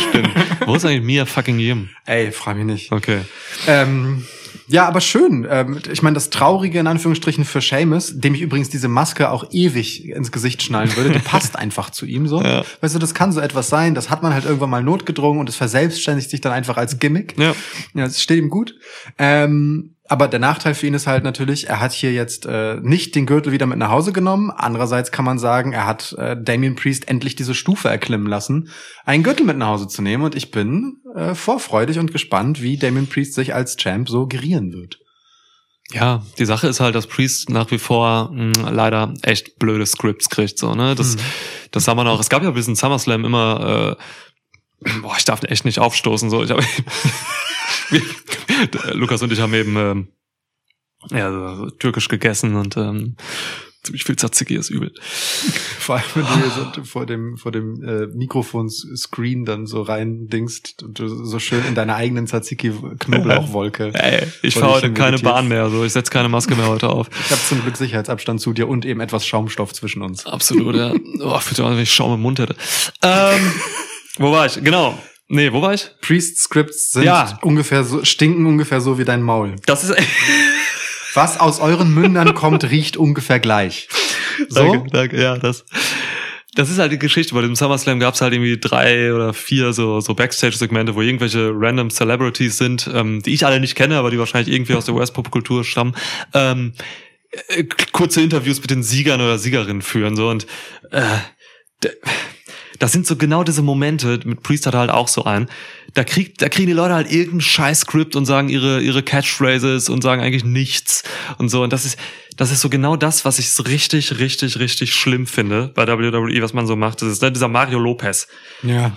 B: stimmt. Wo ist eigentlich Mia fucking Yim?
A: Ey, frag mich nicht.
B: Okay.
A: Ähm, ja, aber schön. Ähm, ich meine, das Traurige in Anführungsstrichen für Seamus, dem ich übrigens diese Maske auch ewig ins Gesicht schnallen würde, die [laughs] passt einfach zu ihm so.
B: Ja.
A: Weißt du, das kann so etwas sein, das hat man halt irgendwann mal notgedrungen und es verselbstständigt sich dann einfach als Gimmick.
B: Ja.
A: Ja, es steht ihm gut. Ähm, aber der Nachteil für ihn ist halt natürlich, er hat hier jetzt äh, nicht den Gürtel wieder mit nach Hause genommen. Andererseits kann man sagen, er hat äh, Damien Priest endlich diese Stufe erklimmen lassen, einen Gürtel mit nach Hause zu nehmen. Und ich bin äh, vorfreudig und gespannt, wie Damien Priest sich als Champ so gerieren wird.
B: Ja, die Sache ist halt, dass Priest nach wie vor mh, leider echt blöde Scripts kriegt, so, ne? Das, das haben wir noch. Es gab ja bis in SummerSlam immer, äh, boah, ich darf echt nicht aufstoßen, so. Ich hab, [laughs] Lukas und ich haben eben, ähm, ja, so, türkisch gegessen und, ähm, ziemlich viel Tzatziki ist übel.
A: Vor allem, wenn du hier so vor dem, vor dem äh, Mikrofonscreen dann so rein dingst und du so schön in deiner eigenen Tzatziki-Knoblauchwolke. [laughs]
B: Ey, ich fahre heute keine
A: meditierst.
B: Bahn mehr, so. Ich setze keine Maske mehr heute auf.
A: Ich habe zum Glück Sicherheitsabstand zu dir und eben etwas Schaumstoff zwischen uns.
B: Absolut, ja. [laughs] Oh, für wenn ich Schaum im Mund hätte. Ähm, wo war ich? Genau. Nee, wo war ich?
A: Priest Scripts sind
B: Ja.
A: ungefähr so, stinken ungefähr so wie dein Maul.
B: Das ist [laughs]
A: Was aus euren Mündern kommt, riecht ungefähr gleich. So?
B: Danke, danke, ja, das. Das ist halt die Geschichte. Bei dem SummerSlam gab es halt irgendwie drei oder vier so, so Backstage-Segmente, wo irgendwelche random Celebrities sind, ähm, die ich alle nicht kenne, aber die wahrscheinlich irgendwie aus der US-Popkultur stammen. Ähm, äh, kurze Interviews mit den Siegern oder Siegerinnen führen so und äh, das sind so genau diese Momente, mit Priest hat er halt auch so einen, da kriegt, da kriegen die Leute halt irgendein scheiß Script und sagen ihre, ihre Catchphrases und sagen eigentlich nichts und so. Und das ist, das ist so genau das, was ich richtig, richtig, richtig schlimm finde bei WWE, was man so macht. Das ist ne, dieser Mario Lopez.
A: Ja.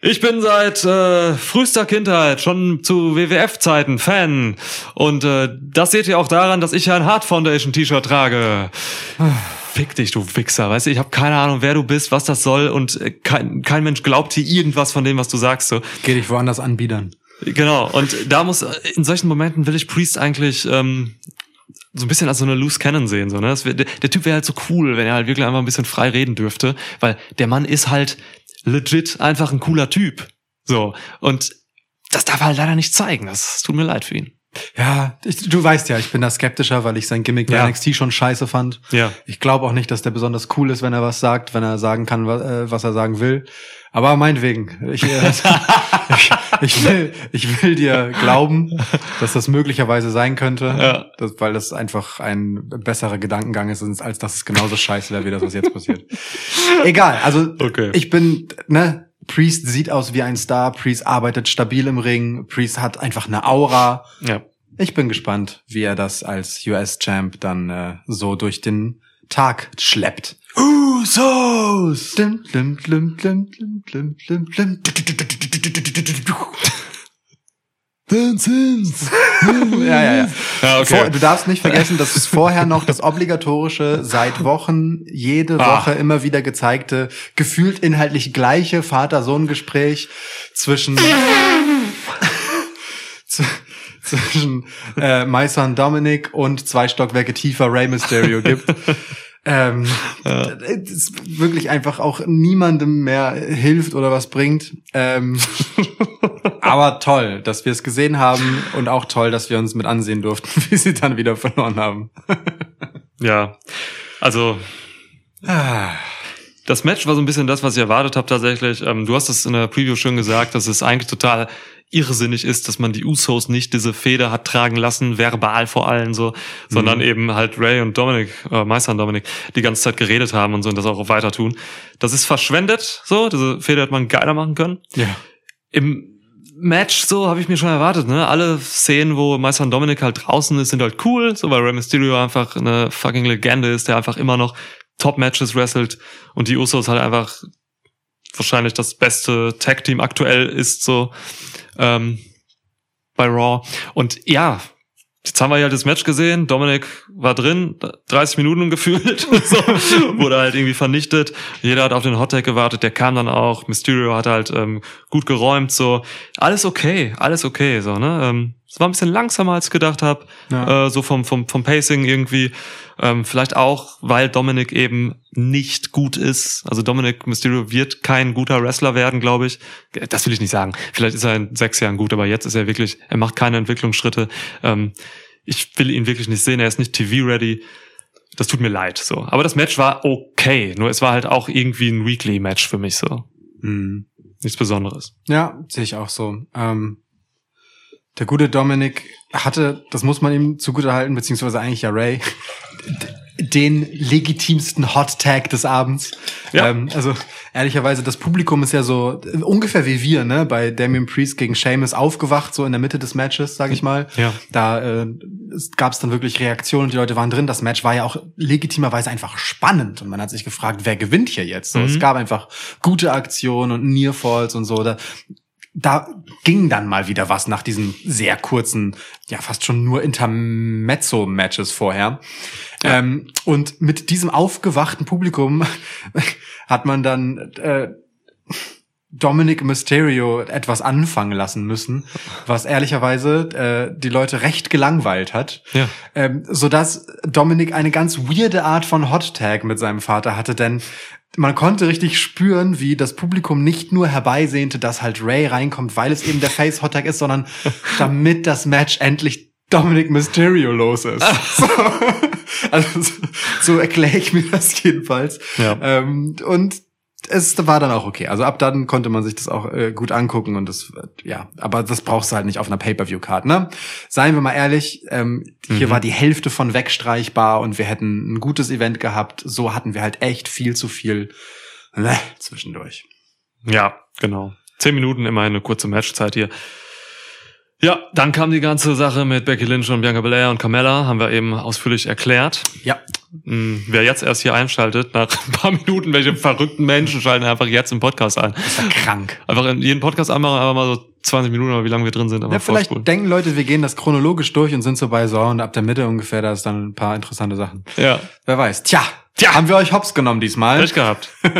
B: Ich bin seit äh, frühester Kindheit, schon zu WWF-Zeiten, Fan. Und äh, das seht ihr auch daran, dass ich ein Heart Foundation T-Shirt trage. Fick dich, du Wichser. Weißt du, ich habe keine Ahnung, wer du bist, was das soll. Und äh, kein, kein Mensch glaubt hier irgendwas von dem, was du sagst. So.
A: Geh dich woanders anbiedern.
B: Genau. Und da muss, in solchen Momenten will ich Priest eigentlich ähm, so ein bisschen als so eine Loose Cannon sehen. So, ne? wär, der, der Typ wäre halt so cool, wenn er halt wirklich einfach ein bisschen frei reden dürfte. Weil der Mann ist halt legit einfach ein cooler Typ. So. Und das darf er halt leider nicht zeigen. Das tut mir leid für ihn.
A: Ja, ich, du weißt ja, ich bin da skeptischer, weil ich sein Gimmick bei
B: Ja.
A: NXT schon scheiße fand.
B: Ja.
A: Ich glaube auch nicht, dass der besonders cool ist, wenn er was sagt, wenn er sagen kann, wa- äh, was er sagen will. Aber meinetwegen. Ich, äh, [laughs] ich, ich, will, ich will dir glauben, dass das möglicherweise sein könnte,
B: Ja.
A: das, weil das einfach ein besserer Gedankengang ist, als dass es genauso scheiße wäre, wie das, was jetzt passiert. Egal, also
B: Okay.
A: ich bin, ne, Priest sieht aus wie ein Star, Priest arbeitet stabil im Ring, Priest hat einfach eine Aura.
B: Ja.
A: Ich bin gespannt, wie er das als US-Champ dann äh, so durch den Tag schleppt. Usos! Dum, dum. [laughs] ja, ja, ja.
B: Ja, okay.
A: Vor, du darfst nicht vergessen, dass es vorher noch das obligatorische, seit Wochen, jede
B: Ah.
A: Woche immer wieder gezeigte, gefühlt inhaltlich gleiche Vater-Sohn-Gespräch zwischen [laughs] zwischen äh, My Son Dominic und zwei Stockwerke tiefer Rey Mysterio gibt. Ähm, das wirklich einfach auch niemandem mehr hilft oder was bringt. Ähm, [laughs] aber toll, dass wir es gesehen haben und auch toll, dass wir uns mit ansehen durften, [laughs] wie sie dann wieder verloren haben. [laughs]
B: Ja. Also, das Match war so ein bisschen das, was ich erwartet habe tatsächlich. Ähm, du hast es in der Preview schon gesagt, dass es eigentlich total irrsinnig ist, dass man die Usos nicht diese Feder hat tragen lassen, verbal vor allem so, sondern eben halt Ray und Dominic, äh, Meister und Dominic, die ganze Zeit geredet haben und so und das auch weiter tun. Das ist verschwendet, so, diese Feder hätte man geiler machen können.
A: Ja.
B: Im Match, so habe ich mir schon erwartet, ne? Alle Szenen, wo Meister und Dominic halt draußen ist, sind halt cool, so weil Rey Mysterio einfach eine fucking Legende ist, der einfach immer noch Top-Matches wrestelt und die Usos halt einfach wahrscheinlich das beste Tag-Team aktuell ist, so ähm, bei Raw. Und ja, jetzt haben wir ja das Match gesehen. Dominik war drin, 30 Minuten [laughs] gefühlt, so, wurde halt irgendwie vernichtet. Jeder hat auf den Hottag gewartet, der kam dann auch. Mysterio hat halt ähm, gut geräumt, so alles okay, alles okay, so ne. Ähm, es war ein bisschen langsamer als ich gedacht habe,
A: Ja.
B: äh, so vom vom vom Pacing irgendwie. Ähm, vielleicht auch, weil Dominik eben nicht gut ist. Also Dominik Mysterio wird kein guter Wrestler werden, glaube ich. Das will ich nicht sagen. Vielleicht ist er in sechs Jahren gut, aber jetzt ist er wirklich, er macht keine Entwicklungsschritte. Ähm, ich will ihn wirklich nicht sehen. Er ist nicht TV-ready. Das tut mir leid, so. Aber das Match war okay. Nur es war halt auch irgendwie ein Weekly-Match für mich, so.
A: Mhm.
B: Nichts Besonderes.
A: Ja, sehe ich auch so. Ähm, der gute Dominik hatte, das muss man ihm zugutehalten, beziehungsweise eigentlich ja Ray, den legitimsten Hot Tag des Abends.
B: Ja.
A: Ähm, also ehrlicherweise, das Publikum ist ja so äh, ungefähr wie wir, ne, bei Damien Priest gegen Sheamus aufgewacht, so in der Mitte des Matches, sag ich mal.
B: Ja.
A: Da äh, gab es dann wirklich Reaktionen die Leute waren drin. Das Match war ja auch legitimerweise einfach spannend und man hat sich gefragt, wer gewinnt hier jetzt? So,
B: Mhm.
A: Es gab einfach gute Aktionen und Nearfalls und so. Da, da ging dann mal wieder was nach diesen sehr kurzen, ja fast schon nur Intermezzo-Matches vorher. Ähm, und mit diesem aufgewachten Publikum [laughs] hat man dann äh, Dominic Mysterio etwas anfangen lassen müssen, was ehrlicherweise äh, die Leute recht gelangweilt hat,
B: Ja.
A: ähm, so dass Dominic eine ganz weirde Art von Hot Tag mit seinem Vater hatte, denn man konnte richtig spüren, wie das Publikum nicht nur herbeisehnte, dass halt Ray reinkommt, weil es eben der Face Hot Tag ist, sondern damit das Match endlich Dominic Mysterio los ist. [laughs] So. Also so, so erkläre ich mir das jedenfalls.
B: Ja.
A: Ähm, und es war dann auch okay. Also ab dann konnte man sich das auch äh, gut angucken und das, ja, aber das brauchst du halt nicht auf einer Pay-Per-View-Card, ne? Seien wir mal ehrlich, ähm, hier
B: Mhm.
A: war die Hälfte von wegstreichbar und wir hätten ein gutes Event gehabt. So hatten wir halt echt viel zu viel äh, zwischendurch.
B: Ja, genau. Zehn Minuten immerhin eine kurze Matchzeit hier. Ja, dann kam die ganze Sache mit Becky Lynch und Bianca Belair und Carmella, haben wir eben ausführlich erklärt.
A: Ja,
B: Hm, Wer jetzt erst hier einschaltet, nach ein paar Minuten, welche verrückten Menschen schalten einfach jetzt im Podcast ein.
A: das war krank.
B: Einfach in jeden Podcast anmachen, aber mal so 20 Minuten oder wie lange wir drin sind,
A: Ja, vielleicht
B: vorspulen.
A: denken Leute, wir gehen das chronologisch durch und sind so bei so und ab der Mitte ungefähr, da ist dann ein paar interessante Sachen.
B: Ja,
A: Wer weiß. Tja, tja, haben wir euch hops genommen diesmal.
B: Recht gehabt. [laughs]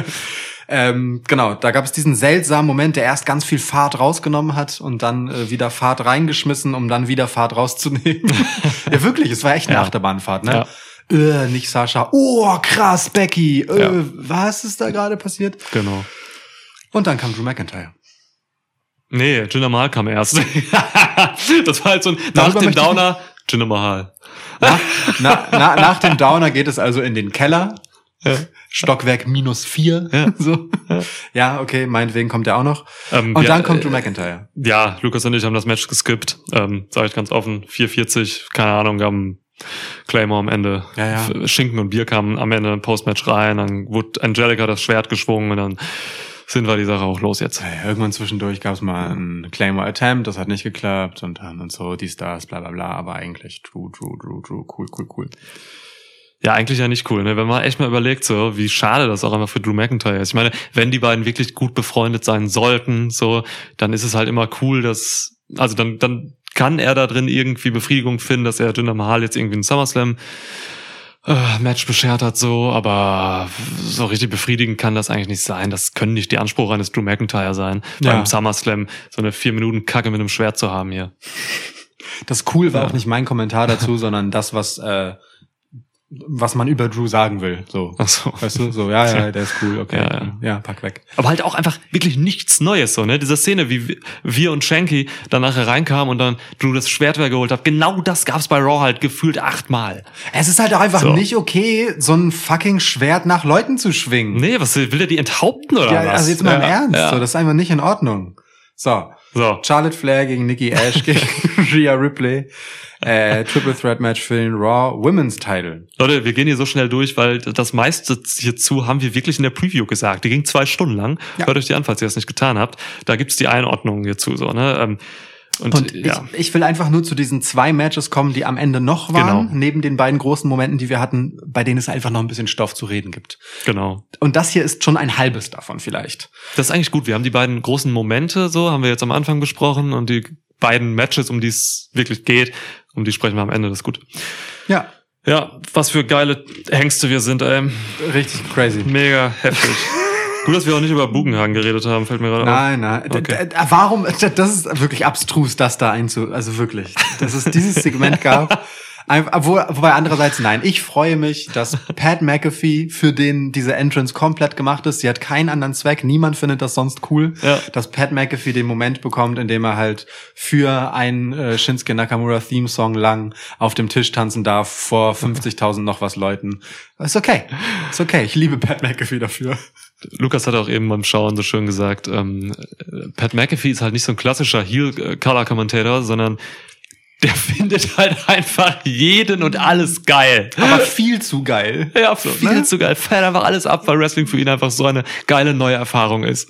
A: Ähm, genau, da gab es diesen seltsamen Moment, der erst ganz viel Fahrt rausgenommen hat und dann äh, wieder Fahrt reingeschmissen, um dann wieder Fahrt rauszunehmen. [laughs] ja, wirklich, es war echt eine
B: Ja.
A: Achterbahnfahrt, ne? Äh, nicht Sascha. Oh, krass, Becky. Äh,
B: Ja.
A: Was ist da gerade passiert?
B: Genau.
A: Und dann kam Drew McIntyre.
B: Nee, Jinder Mahal kam erst. [laughs] das war halt so ein, nach
A: Darüber
B: dem Downer, Jinder Mahal.
A: Nach, na, na, nach dem Downer geht es also in den Keller.
B: Ja.
A: Stockwerk minus vier.
B: Ja. [laughs]
A: So. ja, okay, meinetwegen kommt er auch noch.
B: Ähm,
A: Und dann kommt
B: äh,
A: Drew McIntyre.
B: Ja, Lukas und ich haben das Match geskippt. Ähm, Sage ich ganz offen. 440, keine Ahnung, haben Claymore am Ende.
A: Ja, ja.
B: Schinken und Bier kamen am Ende im Postmatch rein. Dann wurde Angelica das Schwert geschwungen und dann sind wir die Sache auch los jetzt.
A: Ja, irgendwann zwischendurch gab es mal einen Claymore Attempt, das hat nicht geklappt und dann und so, die Stars, bla bla bla, aber eigentlich Drew, Drew, Drew, Drew, cool, cool, cool.
B: Ja, eigentlich ja nicht cool, ne? Wenn man echt mal überlegt, so, wie schade das auch einfach für Drew McIntyre ist. Ich meine, wenn die beiden wirklich gut befreundet sein sollten, so, dann ist es halt immer cool, dass, also dann, dann kann er da drin irgendwie Befriedigung finden, dass er Jinder Mahal jetzt irgendwie einen SummerSlam äh, Match beschert hat, so, aber so richtig befriedigend kann das eigentlich nicht sein. Das können nicht die Ansprüche eines Drew McIntyre sein,
A: Ja.
B: beim SummerSlam so eine vier Minuten Kacke mit einem Schwert zu haben hier.
A: Das cool war
B: Ja.
A: auch nicht mein Kommentar dazu, [laughs] sondern das, was, äh, was man über Drew sagen will. So.
B: Ach so.
A: Weißt du? So, ja, ja, [laughs] der ist cool, okay.
B: Ja, ja.
A: ja pack weg.
B: Aber halt auch einfach wirklich nichts Neues, so, ne? Diese Szene, wie wir- und Shanky dann nachher reinkamen und dann Drew das Schwert wieder geholt hat. Genau das gab's bei Raw halt gefühlt achtmal.
A: Es ist halt auch einfach
B: So.
A: nicht okay, so ein fucking Schwert nach Leuten zu schwingen.
B: Nee, was will der die enthaupten oder
A: ja,
B: was?
A: also jetzt mal im Ernst, so, das ist einfach nicht in Ordnung. So,
B: so.
A: Charlotte Flair gegen Nikki Ash gegen [laughs] Rhea Ripley. Äh, Triple Threat Match für den Raw Women's Title.
B: Leute, wir gehen hier so schnell durch, weil das meiste hierzu haben wir wirklich in der Preview gesagt. Die ging zwei Stunden lang.
A: Ja.
B: Hört euch die an, falls ihr das nicht getan habt. Da gibt's die Einordnung hierzu, so, ne? Ähm, Und,
A: Und
B: ja.
A: ich, ich will einfach nur zu diesen zwei Matches kommen, die am Ende noch waren,
B: Genau.
A: neben den beiden großen Momenten, die wir hatten, bei denen es einfach noch ein bisschen Stoff zu reden gibt.
B: Genau.
A: Und das hier ist schon ein halbes davon vielleicht.
B: Das ist eigentlich gut. Wir haben die beiden großen Momente, so haben wir jetzt am Anfang besprochen und die beiden Matches, um die es wirklich geht, um die sprechen wir am Ende. Das ist gut.
A: Ja,
B: Ja, was für geile Hengste wir sind, ey.
A: richtig crazy.
B: Mega heftig. [laughs] gut, dass wir auch nicht über Bugenhagen geredet haben, fällt mir gerade auf.
A: Nein, nein.
B: Okay.
A: Warum? Das ist wirklich abstrus, das da einzu. Also wirklich, dass es dieses Segment gab. [laughs] Einfach, wobei andererseits nein. Ich freue mich, dass [laughs] Pat McAfee für den diese Entrance komplett gemacht ist. Sie hat keinen anderen Zweck. Niemand findet das sonst cool,
B: Ja.
A: dass Pat McAfee den Moment bekommt, in dem er halt für einen äh, Shinsuke Nakamura Theme Song lang auf dem Tisch tanzen darf vor [laughs] 50.000 noch was Leuten. Ist okay, ist okay. Ich liebe Pat McAfee dafür.
B: Lukas hat auch eben beim Schauen so schön gesagt, ähm, äh, Pat McAfee ist halt nicht so ein klassischer Heel-Color-Kommentator, sondern der findet halt einfach jeden und alles geil.
A: Aber viel zu geil.
B: Ja, viel
A: ne?
B: zu geil. Feiert einfach alles ab, weil Wrestling für ihn einfach so eine geile neue Erfahrung ist.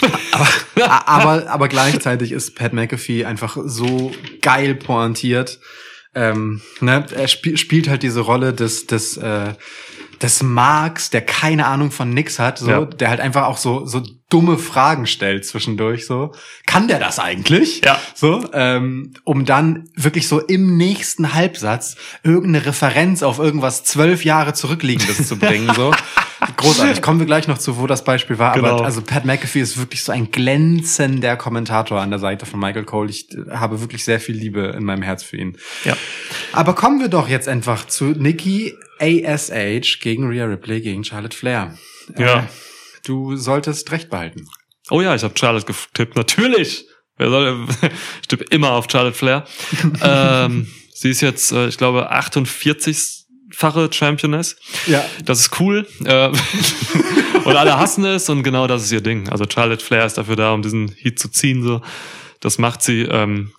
B: [laughs]
A: A- aber, aber gleichzeitig ist Pat McAfee einfach so geil pointiert. Ähm, ne? Er spiel, spielt halt diese Rolle des, des, äh, des Marks, der keine Ahnung von nix hat, so,
B: Ja.
A: der halt einfach auch so, so dumme Fragen stellt zwischendurch, so. Kann der das eigentlich?
B: Ja.
A: So, ähm, um dann wirklich so im nächsten Halbsatz irgendeine Referenz auf irgendwas zwölf Jahre zurückliegendes zu bringen, so. [laughs] Großartig. Kommen wir gleich noch zu, wo das Beispiel war.
B: Genau.
A: Aber also Pat McAfee ist wirklich so ein glänzender Kommentator an der Seite von Michael Cole. Ich äh, habe wirklich sehr viel Liebe in meinem Herz für ihn.
B: Ja.
A: Aber kommen wir doch jetzt einfach zu Nikki ASH gegen Rhea Ripley gegen Charlotte Flair.
B: Ja.
A: Du solltest recht behalten.
B: Oh ja, ich habe Charlotte getippt. Natürlich. Wer soll, [laughs] ich tippe immer auf Charlotte Flair. [laughs] ähm, sie ist jetzt, äh, ich glaube, 48-fache Championess.
A: Ja.
B: Das ist cool. Äh, [laughs] und alle hassen es und genau das ist ihr Ding. Also Charlotte Flair ist dafür da, um diesen Heat zu ziehen. So, Das macht sie. Ähm,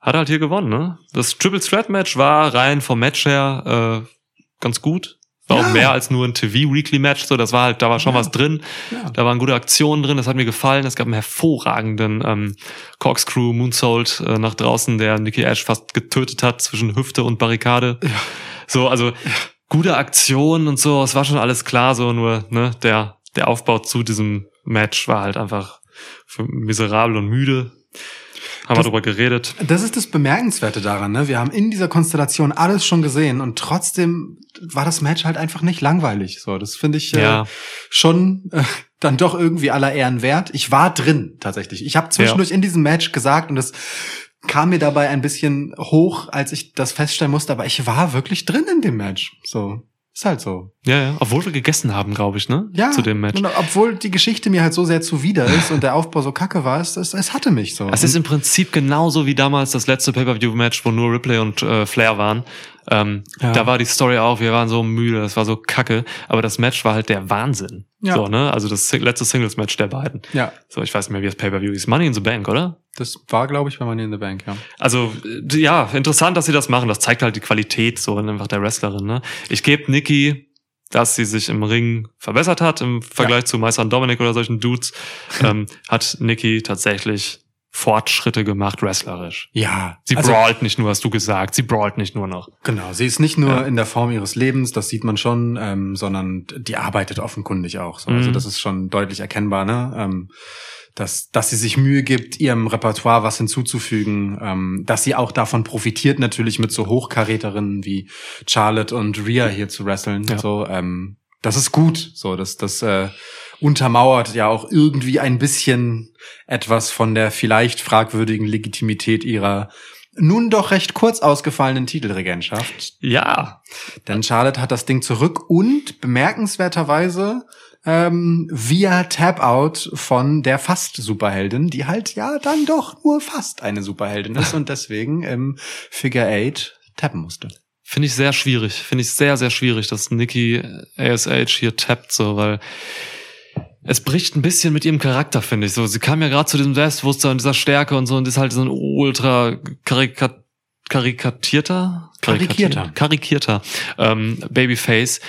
B: hat halt hier gewonnen. Ne? Das Triple Threat Match war rein vom Match her äh, ganz gut. War
A: Ja.
B: auch mehr als nur ein TV-Weekly-Match. So, das war halt, da war schon
A: Ja.
B: was drin.
A: Ja.
B: Da waren gute Aktionen drin. Das hat mir gefallen. Es gab einen hervorragenden ähm, Corkscrew Moonsault äh, nach draußen, der Nikki Ash fast getötet hat zwischen Hüfte und Barrikade. So, also gute Aktionen und so. Es war schon alles klar. So nur ne, der der Aufbau zu diesem Match war halt einfach miserabel und müde. Haben wir
A: Das-
B: drüber geredet.
A: Das ist das Bemerkenswerte daran. Ne? Wir haben in dieser Konstellation alles schon gesehen und trotzdem war das Match halt einfach nicht langweilig. So, das finde ich äh,
B: Ja.
A: schon äh, dann doch irgendwie aller Ehren wert. Ich war drin tatsächlich. Ich habe zwischendurch in diesem Match gesagt und es kam mir dabei ein bisschen hoch, als ich das feststellen musste, aber ich war wirklich drin in dem Match. So ist halt so.
B: Ja, ja. Obwohl wir gegessen haben, glaube ich, ne?
A: Ja,
B: Zu dem Match.
A: Und obwohl die Geschichte mir halt so sehr zuwider ist und der Aufbau so kacke war, es, es, es hatte mich so.
B: Es ist im Prinzip genauso wie damals das letzte Pay-Per-View-Match, wo nur Ripley und äh, Flair waren. Ähm,
A: Ja.
B: Da war die Story auch, wir waren so müde, das war so kacke, aber das Match war halt der Wahnsinn.
A: Ja.
B: So, ne? Also das letzte Singles-Match der beiden.
A: ja,
B: So, ich weiß nicht mehr, wie das Pay-Per-View ist. Money in the Bank, oder?
A: das war, glaube ich, bei Money in the Bank, ja.
B: Also, äh, ja, interessant, dass sie das machen. Das zeigt halt die Qualität so einfach der Wrestlerin. Ne? Ich gebe Nikki, dass sie sich im Ring verbessert hat im Vergleich zu Meister Dominic oder solchen Dudes, [laughs] ähm, hat Nikki tatsächlich Fortschritte gemacht wrestlerisch.
A: Ja,
B: Sie
A: also,
B: brawlt nicht nur, hast du gesagt. Sie brawlt nicht nur noch.
A: Genau, sie ist nicht nur
B: Ja.
A: in der Form ihres Lebens, das sieht man schon, ähm, sondern die arbeitet offenkundig auch. So. Also
B: Mhm.
A: das ist schon deutlich erkennbar, ne? Ähm, dass, dass sie sich Mühe gibt, ihrem Repertoire was hinzuzufügen, ähm, dass sie auch davon profitiert, natürlich mit so Hochkaräterinnen wie Charlotte und Rhea hier zu wresteln.
B: Ja.
A: So, ähm, das ist gut. So, das, das äh, untermauert ja auch irgendwie ein bisschen etwas von der vielleicht fragwürdigen Legitimität ihrer nun doch recht kurz ausgefallenen Titelregentschaft.
B: Ja.
A: Denn Charlotte hat das Ding zurück und bemerkenswerterweise ähm, via Tap-Out von der Fast-Superheldin, die halt ja dann doch nur fast eine Superheldin ist und [laughs] deswegen im Figure Eight tappen musste.
B: Finde ich sehr schwierig. Finde ich sehr, sehr schwierig, dass Nikki ASH hier tappt, so, weil es bricht ein bisschen mit ihrem Charakter, finde ich. So, sie kam ja gerade zu diesem Selbstbewusstsein, dieser Stärke und so und ist halt so ein ultra karikat karikatierter,
A: Karikierter.
B: karikierter ähm, Babyface.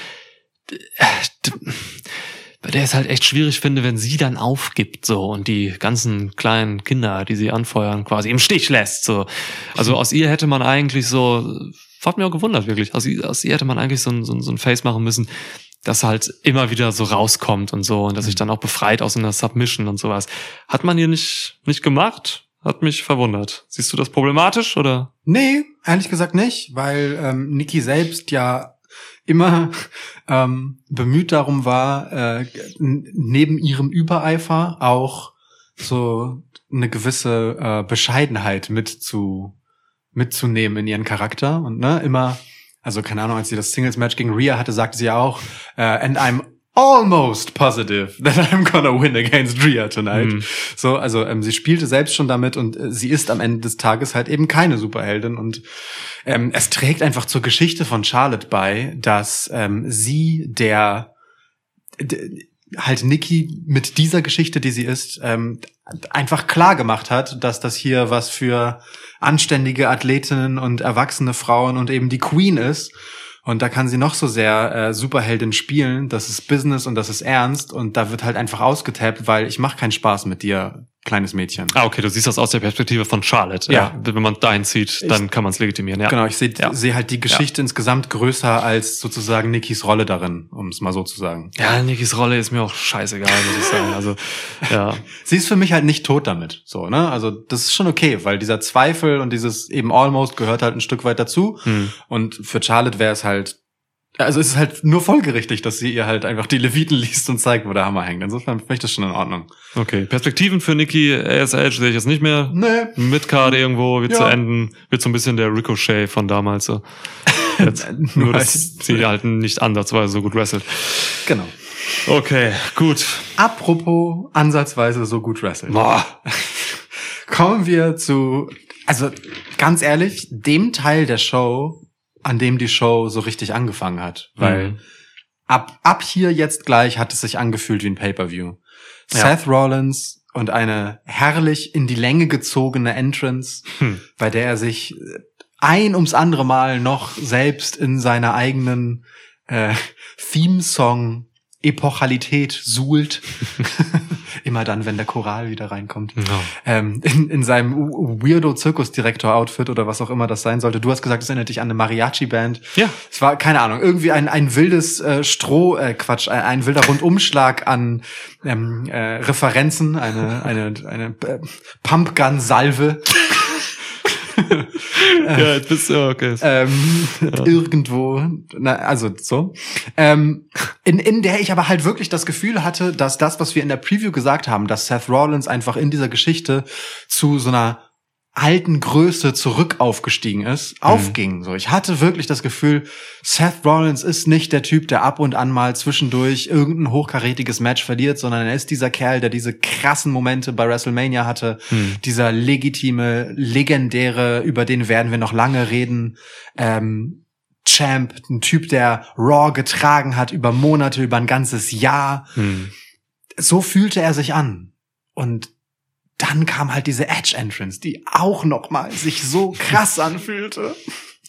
B: Bei der ist halt echt schwierig finde, wenn sie dann aufgibt so und die ganzen kleinen Kinder, die sie anfeuern, quasi im Stich lässt. So, also aus ihr hätte man eigentlich so, hat mir auch gewundert wirklich. Aus, ihr- aus ihr hätte man eigentlich so ein, so, ein, so ein Face machen müssen, das halt immer wieder so rauskommt und so und dass sich dann auch befreit aus einer Submission und sowas. Hat man hier nicht nicht gemacht? Hat mich verwundert. Siehst du das problematisch oder?
A: Nee, ehrlich gesagt nicht, weil ähm, Niki selbst ja immer [laughs] ähm, bemüht darum war, äh, neben ihrem Übereifer auch so eine gewisse äh, Bescheidenheit mit zu, mitzunehmen in ihren Charakter und ne, immer, also keine Ahnung, als sie das Singles-Match gegen Rhea hatte, sagte sie ja auch, äh, and I'm almost positive that I'm gonna win against Rhea tonight.
B: Mhm.
A: So, also ähm, sie spielte selbst schon damit und äh, sie ist am Ende des Tages halt eben keine Superheldin und ähm, es trägt einfach zur Geschichte von Charlotte bei, dass ähm, sie der d- halt Nikki mit dieser Geschichte, die sie ist, ähm, einfach klar gemacht hat, dass das hier was für anständige Athletinnen und erwachsene Frauen und eben die Queen ist. Und da kann sie noch so sehr äh, Superheldin spielen. Das ist Business und das ist ernst. Und da wird halt einfach ausgetappt, weil ich mache keinen Spaß mit dir, kleines Mädchen.
B: Ah, okay, du siehst das aus der Perspektive von Charlotte.
A: Ja.
B: Wenn man dahin zieht, dann kann man es legitimieren. Ja.
A: Genau, ich sehe
B: Ja.
A: seh halt die Geschichte insgesamt größer als sozusagen Nikis Rolle darin, um es mal so zu sagen.
B: Ja, Nikis Rolle ist mir auch scheißegal, muss ich sagen. Also, ja. [laughs]
A: Sie ist für mich halt nicht tot damit, so, ne? Also, das ist schon okay, weil dieser Zweifel und dieses eben almost gehört halt ein Stück weit dazu.
B: Hm.
A: Und für Charlotte wäre es halt, also es ist halt nur folgerichtig, dass sie ihr halt einfach die Leviten [laughs] liest und zeigt, wo der Hammer hängt. Insofern finde ich das schon in Ordnung.
B: Okay, Perspektiven für Nikki ASH sehe ich jetzt nicht mehr.
A: Nee.
B: Mit Card irgendwo wird
A: Ja.
B: zu enden, wird so ein bisschen der Ricochet von damals. So. Jetzt, [laughs] nur, dass sie halt nicht ansatzweise so gut wrestelt.
A: Genau.
B: Okay, gut.
A: Apropos ansatzweise so gut wrestlen.
B: Boah.
A: Kommen wir zu, also ganz ehrlich, dem Teil der Show, an dem die Show so richtig angefangen hat. Weil
B: Mhm.
A: ab, ab hier jetzt gleich hat es sich angefühlt wie ein Pay-Per-View.
B: Ja.
A: Seth Rollins und eine herrlich in die Länge gezogene Entrance,
B: Hm.
A: bei der er sich ein ums andere Mal noch selbst in seiner eigenen äh, Theme-Song Epochalität suhlt. [laughs] Immer dann, wenn der Choral wieder reinkommt.
B: Ja.
A: Ähm, in, in seinem Weirdo-Zirkusdirektor-Outfit oder was auch immer das sein sollte. Du hast gesagt, es erinnert dich an eine Mariachi-Band.
B: Ja.
A: Es war, keine Ahnung, irgendwie ein, ein wildes äh, Stroh, äh, ein, ein wilder Rundumschlag an ähm, äh, Referenzen, eine, eine, eine äh, Pumpgun-Salve.
B: Ja, jetzt bist du, okay. [laughs]
A: ähm, irgendwo, na, also so, ähm, in, in der ich aber halt wirklich das Gefühl hatte, dass das, was wir in der Preview gesagt haben, dass Seth Rollins einfach in dieser Geschichte zu so einer alten Größe zurück aufgestiegen ist, aufging. So, ich hatte wirklich das Gefühl, Seth Rollins ist nicht der Typ, der ab und an mal zwischendurch irgendein hochkarätiges Match verliert, sondern er ist dieser Kerl, der diese krassen Momente bei WrestleMania hatte,
B: Hm.
A: dieser legitime, legendäre, über den werden wir noch lange reden, ähm, Champ, ein Typ, der Raw getragen hat über Monate, über ein ganzes Jahr.
B: Hm.
A: So fühlte er sich an. Und dann kam halt diese Edge Entrance, die auch noch mal sich so krass [laughs] anfühlte.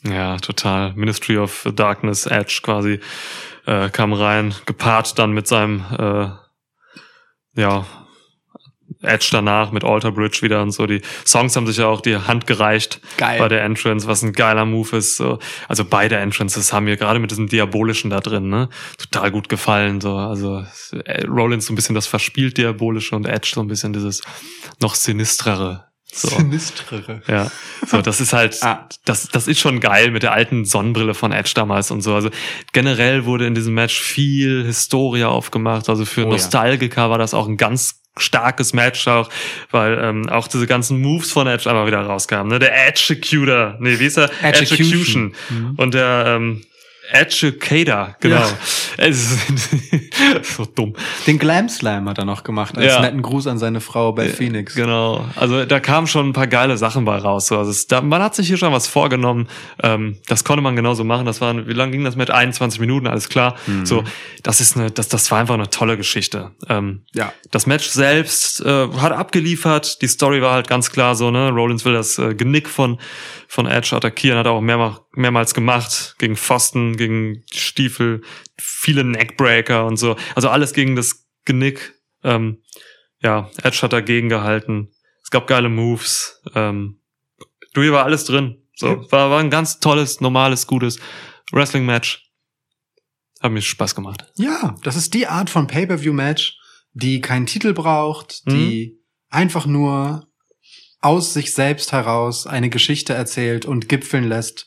B: Ja, total. Ministry of Darkness Edge quasi äh, kam rein, gepaart dann mit seinem äh, ja Edge danach mit Alter Bridge wieder und so. Die Songs haben sich ja auch die Hand gereicht
A: Geil.
B: bei der Entrance, was ein geiler Move ist. So. Also beide Entrances haben mir gerade mit diesem Diabolischen da drin, ne, total gut gefallen. So. Also äh, Rollins so ein bisschen das verspielt Diabolische und Edge so ein bisschen dieses noch sinistrere. So.
A: Sinistrere.
B: Ja, so das ist halt, [laughs]
A: Ah.
B: das, das ist schon geil mit der alten Sonnenbrille von Edge damals und so. Also generell wurde in diesem Match viel Historie aufgemacht. Also für
A: Oh ja.
B: Nostalgiker war das auch ein ganz starkes Match auch, weil ähm, auch diese ganzen Moves von Edge einmal wieder rauskamen. Ne? Der Executor, nee, wie ist er?
A: Execution. Mhm.
B: Und der ähm, Educator, genau.
A: Ja. [laughs]
B: Es ist so dumm.
A: Den Glam Slam hat er noch gemacht, als
B: Ja.
A: netten Gruß an seine Frau bei Phoenix.
B: Genau. Also da kamen schon ein paar geile Sachen bei raus. So. Also es, da, man hat sich hier schon was vorgenommen. Ähm, das konnte man genauso machen. Das waren, wie lange ging das mit? 21 Minuten, alles klar.
A: Mhm.
B: So, das ist eine, das, das war einfach eine tolle Geschichte. Ähm,
A: Ja.
B: das Match selbst äh, hat abgeliefert. Die Story war halt ganz klar so, ne? Rollins will das äh, Genick von, von Edge attackieren, hat er auch mehrmals, mehrmals gemacht. Gegen Pfosten, gegen Stiefel, viele Neckbreaker und so. Also alles gegen das Genick. Ähm, ja, Edge hat dagegen gehalten. Es gab geile Moves. Ähm, du, hier war alles drin. So,
A: Ja.
B: war, war ein ganz tolles, normales, gutes Wrestling-Match. Hat mir Spaß gemacht.
A: Ja, das ist die Art von Pay-per-view-Match, die keinen Titel braucht, die einfach nur aus sich selbst heraus eine Geschichte erzählt und gipfeln lässt.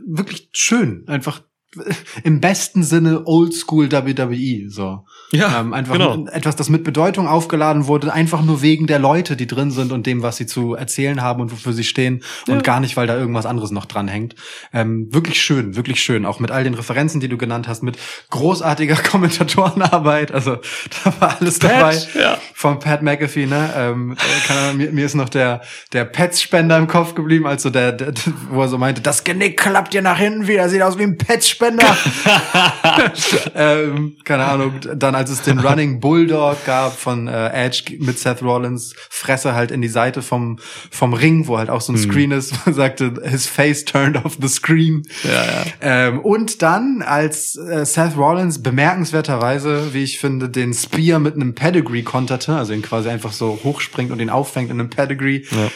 A: Wirklich schön, einfach [laughs] im besten Sinne Oldschool WWE so.
B: Ja,
A: ähm, einfach
B: genau.
A: etwas, das mit Bedeutung aufgeladen wurde, einfach nur wegen der Leute, die drin sind und dem, was sie zu erzählen haben und wofür sie stehen
B: Ja.
A: und gar nicht, weil da irgendwas anderes noch dran hängt. Ähm, wirklich schön, wirklich schön. Auch mit all den Referenzen, die du genannt hast, mit großartiger [laughs] Kommentatorenarbeit. Also [laughs] da war alles dabei.
B: Patch, ja.
A: Vom Pat McAfee, ne? Ähm, äh, Ahnung, mir, mir ist noch der, der Pets-Spender im Kopf geblieben, also der, der, wo er so meinte, das Genick klappt dir nach hinten wieder, sieht aus wie ein Pets-Spender. [laughs] ähm, keine Ahnung, dann als es den Running Bulldog gab von äh, Edge mit Seth Rollins, Fresse halt in die Seite vom, vom Ring, wo halt auch so ein Screen ist, [laughs] er sagte, his face turned off the screen.
B: Ja, ja.
A: Ähm, und dann, als äh, Seth Rollins bemerkenswerterweise, wie ich finde, den Spear mit einem Pedigree konterte, also ihn quasi einfach so hochspringt und ihn auffängt in einem Pedigree,
B: Ja.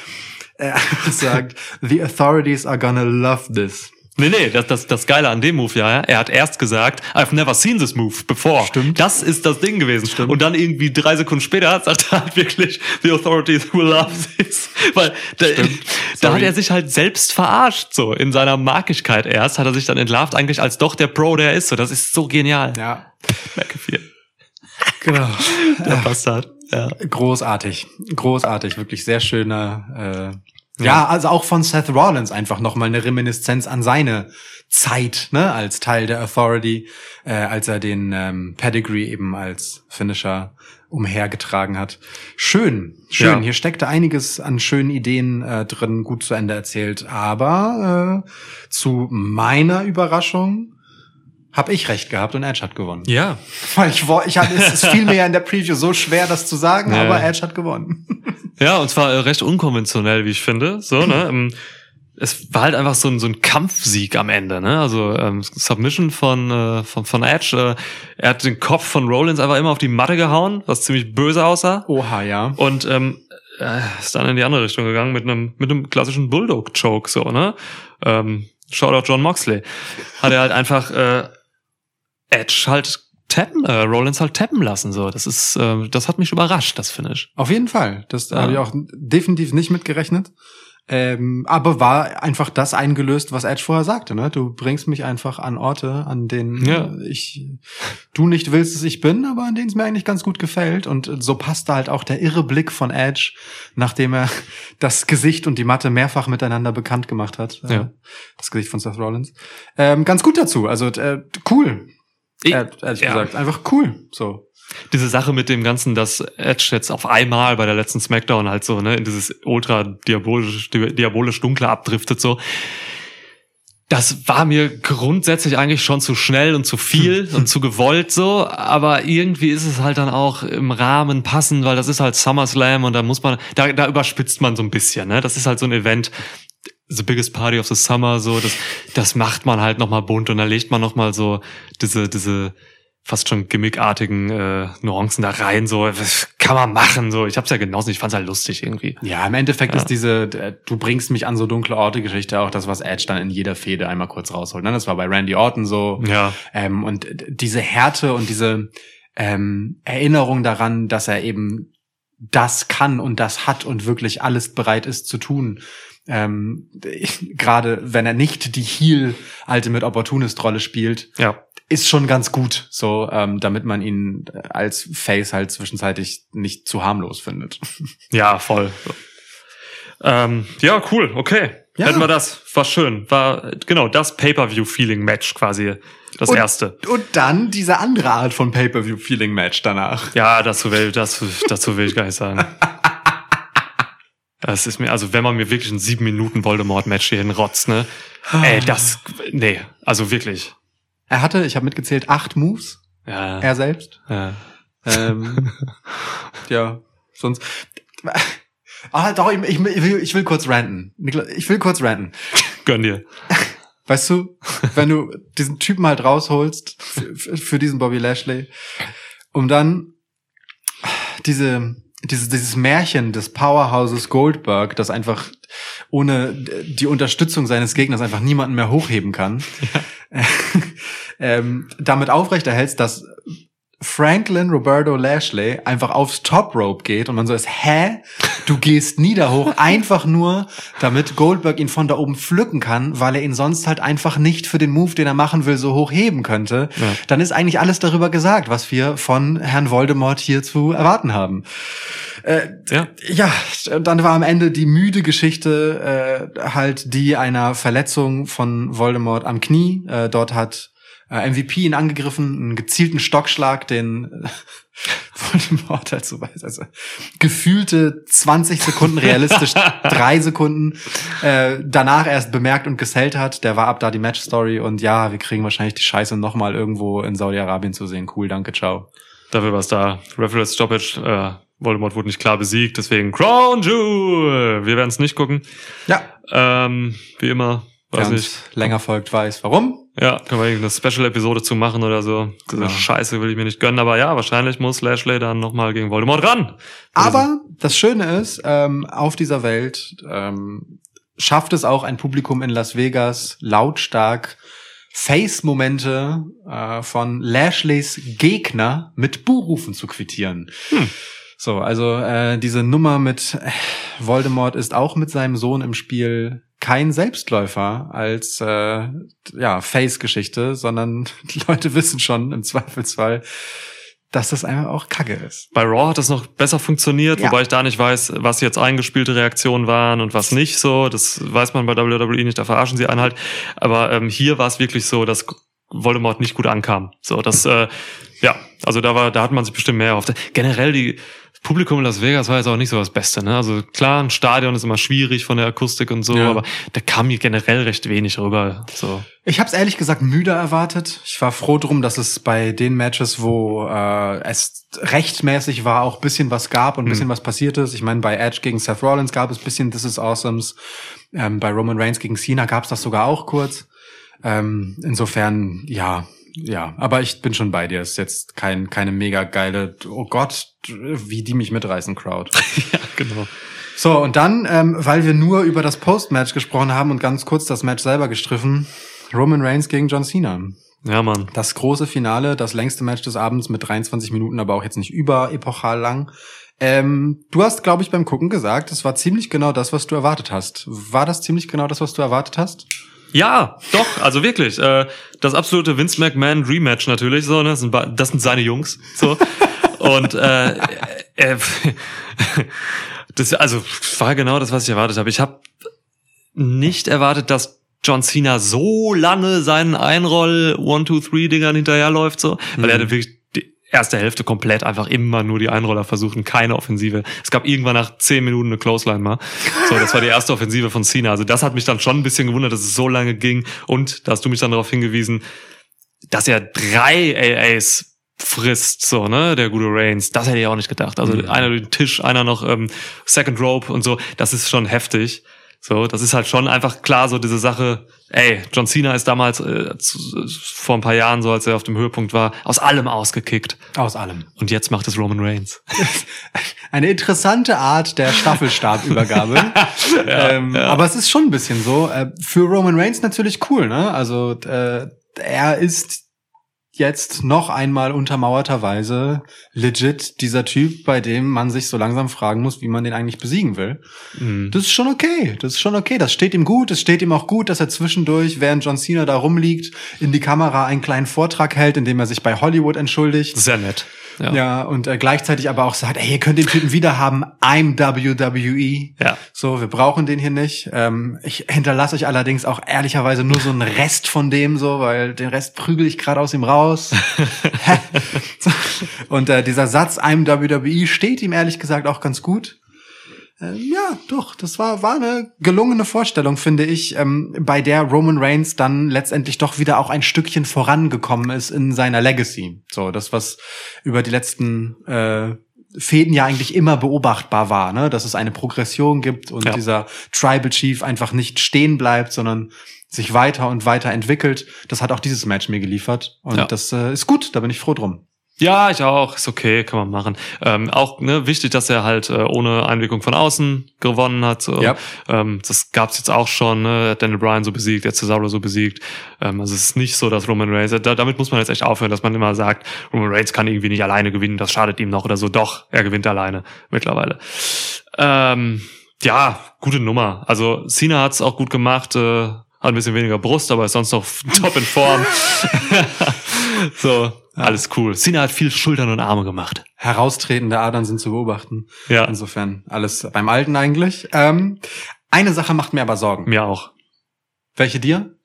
A: äh, [laughs] sagt, the authorities are gonna love this.
B: Nee, nee, das, das, das Geile an dem Move, ja, ja, er hat erst gesagt, I've never seen this move before.
A: Stimmt.
B: Das ist das Ding gewesen. Stimmt. Und dann irgendwie drei Sekunden später [laughs] sagt er halt wirklich, the authorities will love this. Weil da, [laughs] da hat er sich halt selbst verarscht, so. In seiner Markigkeit erst hat er sich dann entlarvt, eigentlich als doch der Pro, der er ist. So, das ist so genial.
A: Ja,
B: McAfee,
A: genau.
B: der Bastard. Ja.
A: Großartig, großartig, wirklich sehr schöner. Äh, ja, also auch von Seth Rollins einfach noch mal eine Reminiszenz an seine Zeit, ne, als Teil der Authority, äh, als er den ähm, Pedigree eben als Finisher umhergetragen hat. Schön, schön.
B: Ja.
A: Hier steckte einiges an schönen Ideen äh, drin, gut zu Ende erzählt. Aber äh, zu meiner Überraschung habe ich recht gehabt und Edge hat gewonnen.
B: Ja.
A: Weil ich, wo- ich hatte, es es fiel mir ja in der Preview so schwer, das zu sagen,
B: Ja.
A: aber Edge hat gewonnen.
B: Ja, und zwar äh, recht unkonventionell, wie ich finde. So, ne? Ähm, Es war halt einfach so ein, so ein Kampfsieg am Ende, ne? Also ähm, Submission von, äh, von, von Edge. Äh, er hat den Kopf von Rollins einfach immer auf die Matte gehauen, was ziemlich böse aussah.
A: Oha, ja.
B: Und ähm, äh, ist dann in die andere Richtung gegangen mit einem mit einem klassischen Bulldog-Choke, so, ne? Ähm, Shoutout John Moxley. Hat er halt einfach äh, Edge halt tappen, äh, Rollins halt tappen lassen, so. Das ist, äh, das hat mich überrascht, das Finish.
A: Auf jeden Fall. Das
B: Ja.
A: habe ich auch definitiv nicht mitgerechnet. Ähm, aber war einfach das eingelöst, was Edge vorher sagte. Ne? Du bringst mich einfach an Orte, an denen
B: Ja.
A: ich du nicht willst, dass ich bin, aber an denen es mir eigentlich ganz gut gefällt. Und so passte halt auch der irre Blick von Edge, nachdem er [laughs] das Gesicht und die Matte mehrfach miteinander bekannt gemacht hat. Äh,
B: Ja.
A: Das Gesicht von Seth Rollins. Ähm, ganz gut dazu. Also äh, cool.
B: Ich-
A: ehrlich
B: ja.
A: gesagt. Einfach cool. So.
B: diese Sache mit dem Ganzen, dass Edge jetzt auf einmal bei der letzten Smackdown halt so, ne, in dieses ultra diabolisch, diabolisch dunkle abdriftet so. Das war mir grundsätzlich eigentlich schon zu schnell und zu viel und zu gewollt so, aber irgendwie ist es halt dann auch im Rahmen passend, weil das ist halt SummerSlam und da muss man, da, da überspitzt man so ein bisschen, ne? Das ist halt so ein Event, the biggest party of the summer, so, das, das macht man halt nochmal bunt und da legt man nochmal so diese, diese fast schon gimmickartigen äh, Nuancen da rein. So, was kann man machen? So, ich hab's ja genossen, ich fand's halt lustig irgendwie.
A: Ja, im Endeffekt
B: Ja.
A: ist diese, du bringst mich an so dunkle Orte Geschichte auch das, was Edge dann in jeder Fehde einmal kurz rausholt. Ne? Das war bei Randy Orton so.
B: Ja,
A: Ähm, und diese Härte und diese ähm, Erinnerung daran, dass er eben das kann und das hat und wirklich alles bereit ist zu tun. Ähm, [laughs] Gerade wenn er nicht die Heel Ultimate Opportunist Rolle spielt,
B: ja.
A: ist schon ganz gut, so ähm, damit man ihn als Face halt zwischenzeitlich nicht zu harmlos findet. [laughs]
B: Ja, voll. Ähm, ja, cool, okay.
A: Ja.
B: Hätten wir das. War schön. War genau das Pay-Per-View-Feeling-Match quasi. Das
A: Und-
B: erste.
A: Und dann diese andere Art von Pay-per-view-Feeling-Match danach.
B: Ja, dazu will, das, dazu will ich gar nicht sagen. [laughs] Das ist mir, also wenn man mir wirklich ein sieben Minuten Voldemort-Match hier hinrotzt, ne? Ey, das, nee, also wirklich.
A: Er hatte, ich habe mitgezählt, acht Moves,
B: Ja.
A: er selbst.
B: ja.
A: Ähm, [laughs] ja, sonst. Ah, doch, ich, ich, ich, will, kurz ranten. Niklas, Ich will kurz ranten.
B: Gönn dir. [laughs]
A: Weißt du, wenn du diesen Typen halt rausholst für, für- für diesen Bobby Lashley, um dann diese, dieses, dieses Märchen des Powerhouses Goldberg, das einfach ohne die Unterstützung seines Gegners einfach niemanden mehr hochheben kann, [laughs] [laughs] ähm, damit aufrechterhältst, dass Franklin Roberto Lashley einfach aufs Top Rope geht und man so ist, hä? Du gehst nieder hoch, [laughs] einfach nur, damit Goldberg ihn von da oben pflücken kann, weil er ihn sonst halt einfach nicht für den Move, den er machen will, so hoch heben könnte.
B: Ja.
A: Dann ist eigentlich alles darüber gesagt, was wir von Herrn Voldemort hier zu erwarten haben. Äh,
B: Ja.
A: ja, dann war am Ende die müde Geschichte äh, halt die einer Verletzung von Voldemort am Knie. Äh, dort hat äh, MVP ihn angegriffen, einen gezielten Stockschlag, den äh, [laughs] Voldemort halt so weiß. Also gefühlte 20 Sekunden realistisch, [laughs] drei Sekunden äh, danach erst bemerkt und gesellt hat. Der war ab da die Matchstory und ja, wir kriegen wahrscheinlich die Scheiße nochmal irgendwo in Saudi-Arabien zu sehen. Cool, danke, ciao.
B: Dafür war's da. Referee Stoppage, äh, Voldemort wurde nicht klar besiegt, deswegen Crown Jewel. Wir werden's nicht gucken.
A: Ja,
B: Ähm, wie immer, weiß nicht.
A: länger folgt, weiß warum.
B: Ja, können wir irgendeine Special-Episode zu machen oder so.
A: Genau.
B: Scheiße will ich mir nicht gönnen, aber ja, wahrscheinlich muss Lashley dann nochmal gegen Voldemort ran.
A: Aber das Schöne ist, ähm, auf dieser Welt ähm, schafft es auch ein Publikum in Las Vegas lautstark Face-Momente äh, von Lashleys Gegner mit Buhrufen zu quittieren.
B: Hm.
A: So, also äh, diese Nummer mit äh, Voldemort ist auch mit seinem Sohn im Spiel kein Selbstläufer als äh, ja Face-Geschichte, sondern [laughs] die Leute wissen schon im Zweifelsfall, dass das einfach auch Kacke ist.
B: Bei Raw hat das noch besser funktioniert,
A: Ja.
B: wobei ich da nicht weiß, was jetzt eingespielte Reaktionen waren und was nicht so. Das weiß man bei WWE nicht, da verarschen sie einen halt. Aber ähm, hier war es wirklich so, dass Voldemort nicht gut ankam. So, das, äh, ja, also da war, da hat man sich bestimmt mehr erhofft. Generell die Publikum in Las Vegas war jetzt auch nicht so das Beste, ne? Also klar, ein Stadion ist immer schwierig von der Akustik und so,
A: Ja.
B: aber da kam mir generell recht wenig rüber. So.
A: Ich habe es ehrlich gesagt müde erwartet. Ich war froh drum, dass es bei den Matches, wo äh, es rechtmäßig war, auch bisschen was gab und ein bisschen was passiert ist. Ich meine, bei Edge gegen Seth Rollins gab es bisschen This is Awesomes. Ähm, bei Roman Reigns gegen Cena gab es das sogar auch kurz. Ähm, insofern, ja, ja. Aber ich bin schon bei dir. Ist jetzt kein keine mega geile, oh Gott, wie die mich mitreißen, Crowd. [laughs]
B: ja, genau.
A: So, und dann, ähm, weil wir nur über das Post-Match gesprochen haben und ganz kurz das Match selber gestriffen, Roman Reigns gegen John Cena.
B: Ja, Mann.
A: Das große Finale, das längste Match des Abends mit 23 Minuten, aber auch jetzt nicht über epochal lang. Ähm, du hast, glaube ich, beim Gucken gesagt, es war ziemlich genau das, was du erwartet hast. War das ziemlich genau das, was du erwartet hast?
B: Ja, doch, also wirklich. Äh, das absolute Vince McMahon Rematch natürlich, so, ne? Das sind, das sind seine Jungs. So. [laughs] Und äh, äh, das, also war genau das, was ich erwartet habe. Ich habe nicht erwartet, dass John Cena so lange seinen Einroll One, Two, Three Dingern hinterherläuft, so, weil er hatte wirklich die erste Hälfte komplett einfach immer nur die Einroller versucht und keine Offensive. Es gab irgendwann nach zehn Minuten eine Clothesline mal. So, das war die erste Offensive von Cena. Also das hat mich dann schon ein bisschen gewundert, dass es so lange ging. Und da hast du mich dann darauf hingewiesen, dass er drei AAs frisst, so, ne, der gute Reigns. Das hätte ich auch nicht gedacht. Also
A: Mhm.
B: einer durch den Tisch, einer noch ähm, Second Rope und so. Das ist schon heftig. So, das ist halt schon einfach klar, so diese Sache, ey, John Cena ist damals äh, zu, vor ein paar Jahren, so als er auf dem Höhepunkt war, aus allem ausgekickt.
A: Aus allem.
B: Und jetzt macht es Roman Reigns. [laughs]
A: Eine interessante Art der Staffelstabübergabe. [laughs] ähm,
B: ja.
A: Aber es ist schon ein bisschen so. Äh, für Roman Reigns natürlich cool, ne? Also äh, er ist jetzt noch einmal untermauerterweise legit dieser Typ, bei dem man sich so langsam fragen muss, wie man den eigentlich besiegen will.
B: Mhm.
A: Das ist schon okay. Das ist schon okay. Das steht ihm gut. Es steht ihm auch gut, dass er zwischendurch, während John Cena da rumliegt, in die Kamera einen kleinen Vortrag hält, in dem er sich bei Hollywood entschuldigt.
B: Sehr nett. Ja.
A: Ja, und äh, gleichzeitig aber auch sagt, ey, ihr könnt den Typen wieder haben, I'm WWE.
B: Ja.
A: So, wir brauchen den hier nicht. Ähm, ich hinterlasse euch allerdings auch ehrlicherweise nur so einen Rest von dem so, weil den Rest prügel ich gerade aus ihm raus. So. [laughs] und äh, dieser Satz, I'm WWE, steht ihm ehrlich gesagt auch ganz gut. Ähm, ja, doch, das war, war eine gelungene Vorstellung, finde ich, ähm, bei der Roman Reigns dann letztendlich doch wieder auch ein Stückchen vorangekommen ist in seiner Legacy. So, das, was über die letzten äh, Fäden ja eigentlich immer beobachtbar war, ne? dass es eine Progression gibt und
B: Ja.
A: dieser Tribal Chief einfach nicht stehen bleibt, sondern sich weiter und weiter entwickelt. Das hat auch dieses Match mir geliefert und
B: Ja.
A: das äh, ist gut, da bin ich froh drum.
B: Ja, ich auch. Ist okay, kann man machen. Ähm, auch ne, wichtig, dass er halt äh, ohne Einwirkung von außen gewonnen hat. So.
A: Ja.
B: Ähm, das gab's jetzt auch schon. Ne? Er hat Daniel Bryan so besiegt, er hat Cesaro so besiegt. Ähm, also es ist nicht so, dass Roman Reigns. Da, damit muss man jetzt echt aufhören, dass man immer sagt, Roman Reigns kann irgendwie nicht alleine gewinnen. Das schadet ihm noch oder so. Doch, er gewinnt alleine mittlerweile. Ähm, ja, gute Nummer. Also Cena hat's auch gut gemacht. Äh, hat ein bisschen weniger Brust, aber ist sonst noch [laughs] top in Form. [laughs] so, alles cool. Cena hat viel Schultern und Arme gemacht.
A: Heraustretende Adern sind zu beobachten.
B: Ja.
A: Insofern alles beim Alten eigentlich. Ähm, eine Sache macht mir aber Sorgen.
B: Mir auch.
A: Welche dir?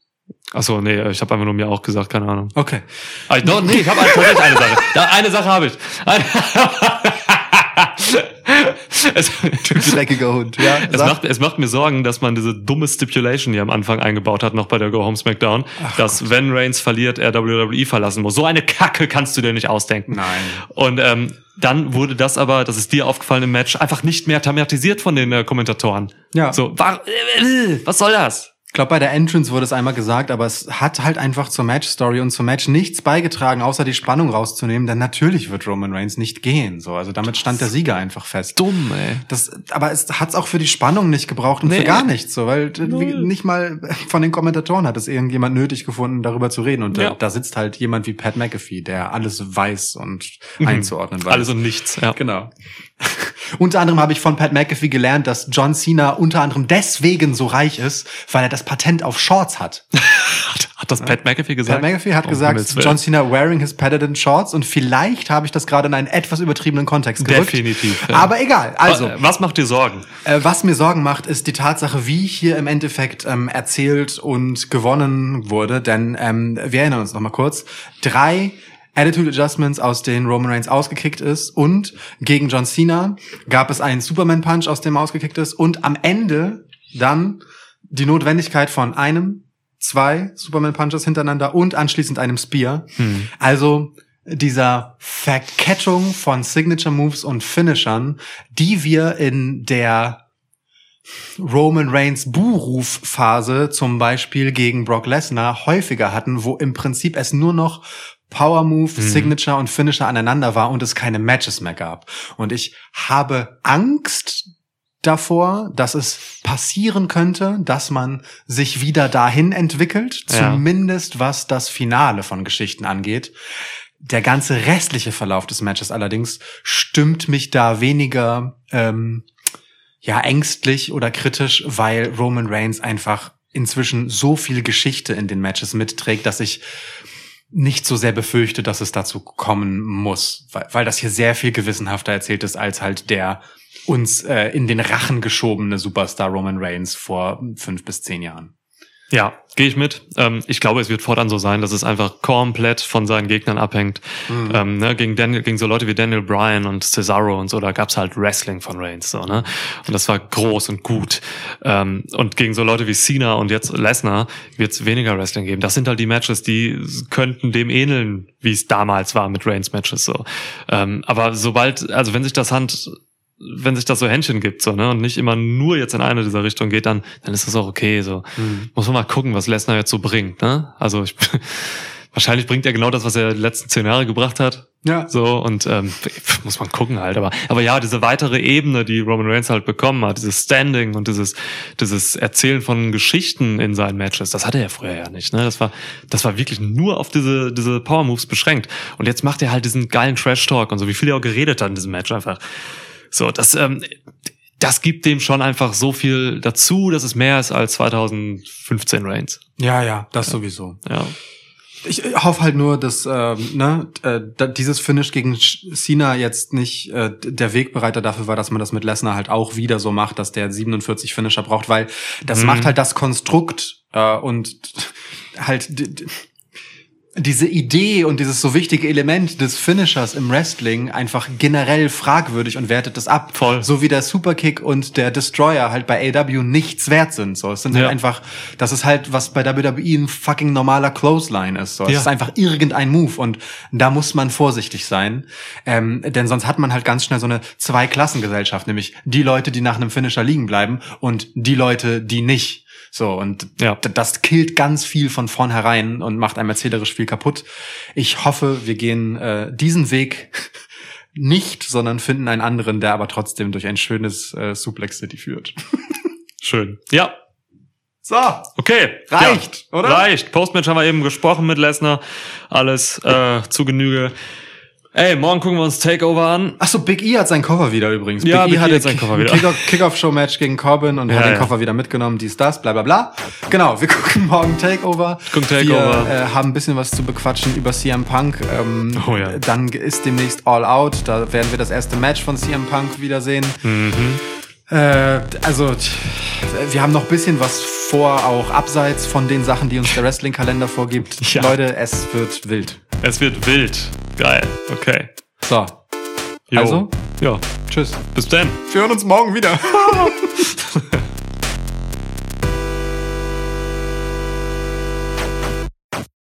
B: Achso, nee, ich habe einfach nur mir auch gesagt, keine Ahnung.
A: Okay.
B: Ah, ich, doch, nee, ich habe tatsächlich eine Sache. Ja, eine Sache habe ich. Eine [laughs] es,
A: Dreckiger Hund. Ja,
B: es, macht, es macht mir Sorgen, dass man diese dumme Stipulation hier am Anfang eingebaut hat, noch bei der Go Home SmackDown, dass wenn Reigns verliert, er WWE verlassen muss. So eine Kacke kannst du dir nicht ausdenken.
A: Nein.
B: Und ähm, dann wurde das aber, das ist dir aufgefallen im Match, einfach nicht mehr thematisiert von den äh, Kommentatoren.
A: Ja.
B: So, war, äh, was soll das?
A: Ich glaube, bei der Entrance wurde es einmal gesagt, aber es hat halt einfach zur Match-Story und zum Match nichts beigetragen, außer die Spannung rauszunehmen, denn natürlich wird Roman Reigns nicht gehen. So, also damit stand der Sieger einfach fest.
B: Dumm, ey.
A: Das, aber es hat's auch für die Spannung nicht gebraucht und
B: Nee.
A: für gar nichts, so, weil äh,
B: Null.
A: nicht mal von den Kommentatoren hat es irgendjemand nötig gefunden, darüber zu reden. Und
B: Ja.
A: da, da sitzt halt jemand wie Pat McAfee, der alles weiß und einzuordnen weiß.
B: Alles und nichts, ja.
A: Genau. Unter anderem habe ich von Pat McAfee gelernt, dass John Cena unter anderem deswegen so reich ist, weil er das Patent auf Shorts hat. [laughs]
B: Hat das Pat McAfee gesagt?
A: Pat McAfee hat
B: Um
A: gesagt. John Cena wearing his patented Shorts und vielleicht habe ich das gerade in einen etwas übertriebenen Kontext gerückt.
B: Definitiv, ja.
A: Aber egal. Also,
B: Was macht dir Sorgen?
A: äh, was mir Sorgen macht, ist die Tatsache, wie hier im Endeffekt ähm, erzählt und gewonnen wurde. Denn ähm, wir erinnern uns noch mal kurz. Drei Attitude Adjustments, aus denen Roman Reigns ausgekickt ist. Und gegen John Cena gab es einen Superman Punch, aus dem er ausgekickt ist. Und am Ende dann die Notwendigkeit von einem, zwei Superman Punches hintereinander und anschließend einem Spear. Also dieser Verkettung von Signature Moves und Finishern, die wir in der Roman Reigns Buhruf-Phase zum Beispiel gegen Brock Lesnar häufiger hatten, wo im Prinzip es nur noch Power Move, Signature und Finisher aneinander war und es keine Matches mehr gab. Und ich habe Angst davor, dass es passieren könnte, dass man sich wieder dahin entwickelt,
B: Ja.
A: zumindest was das Finale von Geschichten angeht. Der ganze restliche Verlauf des Matches allerdings stimmt mich da weniger ähm, ja ängstlich oder kritisch, weil Roman Reigns einfach inzwischen so viel Geschichte in den Matches mitträgt, dass ich nicht so sehr befürchte, dass es dazu kommen muss, weil, weil das hier sehr viel gewissenhafter erzählt ist als halt der uns äh, in den Rachen geschobene Superstar Roman Reigns vor fünf bis zehn Jahren.
B: Ja, gehe ich mit. Ähm, ich glaube, es wird fortan so sein, dass es einfach komplett von seinen Gegnern abhängt. Ähm, ne, gegen, Daniel, gegen so Leute wie Daniel Bryan und Cesaro und so, da gab's halt Wrestling von Reigns. So, ne? Und das war groß und gut. Ähm, und gegen so Leute wie Cena und jetzt Lesnar wird's weniger Wrestling geben. Das sind halt die Matches, die könnten dem ähneln, wie es damals war mit Reigns-Matches. So. Ähm, aber sobald, also wenn sich das Hand wenn sich das so Händchen gibt, so, ne, und nicht immer nur jetzt in eine dieser Richtungen geht, dann, dann ist das auch okay, so. Muss man mal gucken, was Lesnar jetzt so bringt, ne? Also, ich, [laughs] wahrscheinlich bringt er genau das, was er die letzten zehn Jahre gebracht hat.
A: Ja.
B: So, und ähm, muss man gucken halt. Aber, aber ja, diese weitere Ebene, die Roman Reigns halt bekommen hat, dieses Standing und dieses, dieses Erzählen von Geschichten in seinen Matches, das hatte er früher ja nicht. Ne? Das war, das war wirklich nur auf diese, diese Power Moves beschränkt. Und jetzt macht er halt diesen geilen Trash Talk und so, wie viel er auch geredet hat in diesem Match einfach. So, das, ähm, das gibt dem schon einfach so viel dazu, dass es mehr ist als 2015 Reigns.
A: Ja, ja, das sowieso.
B: Ja.
A: Ich hoffe halt nur, dass ähm, ne, äh, dieses Finish gegen Cena jetzt nicht äh, der Wegbereiter dafür war, dass man das mit Lesnar halt auch wieder so macht, dass der 47 Finisher braucht, weil das
B: Mhm.
A: macht halt das Konstrukt äh, und halt diese Idee und dieses so wichtige Element des Finishers im Wrestling einfach generell fragwürdig und wertet das ab.
B: Voll.
A: So wie der Superkick und der Destroyer halt bei AW nichts wert sind. So, es sind halt
B: Ja.
A: einfach, das ist halt, was bei WWE ein fucking normaler Clothesline ist. So, es
B: Ja.
A: ist einfach irgendein Move und da muss man vorsichtig sein, ähm, denn sonst hat man halt ganz schnell so eine Zweiklassengesellschaft, nämlich die Leute, die nach einem Finisher liegen bleiben und die Leute, die nicht. So, und
B: Ja.
A: das killt ganz viel von vornherein und macht einem erzählerisch viel kaputt. Ich hoffe, wir gehen äh, diesen Weg [laughs] nicht, sondern finden einen anderen, der aber trotzdem durch ein schönes äh, Suplex City führt. [laughs]
B: Schön. Ja,
A: So,
B: Okay.
A: Reicht,
B: ja,
A: oder?
B: Reicht. Postmatch haben wir eben gesprochen mit Lesnar. Alles äh, zu Genüge. Ey, morgen gucken wir uns Takeover an.
A: Ach so, Big E hat sein Cover wieder übrigens.
B: Ja, Big E
A: hatte
B: hat sein Cover wieder.
A: Kickoff- Kickoff-Show-Match gegen Corbin und
B: Ja,
A: hat den
B: ja.
A: Koffer wieder mitgenommen, dies, das, bla bla bla. Genau, wir [laughs] gucken morgen Takeover.
B: Gucken Takeover.
A: Wir äh, haben ein bisschen was zu bequatschen über CM Punk. Ähm,
B: Oh ja.
A: Dann ist demnächst All Out. Da werden wir das erste Match von CM Punk wiedersehen.
B: Mhm.
A: Äh, also, wir haben noch ein bisschen was vor, auch abseits von den Sachen, die uns der Wrestling-Kalender vorgibt. [laughs]
B: Ja.
A: Leute, es wird wild.
B: Es wird wild. Geil. Okay.
A: So,
B: Jo.
A: Also?
B: Ja.
A: tschüss.
B: Bis dann.
A: Wir hören uns morgen wieder. [laughs]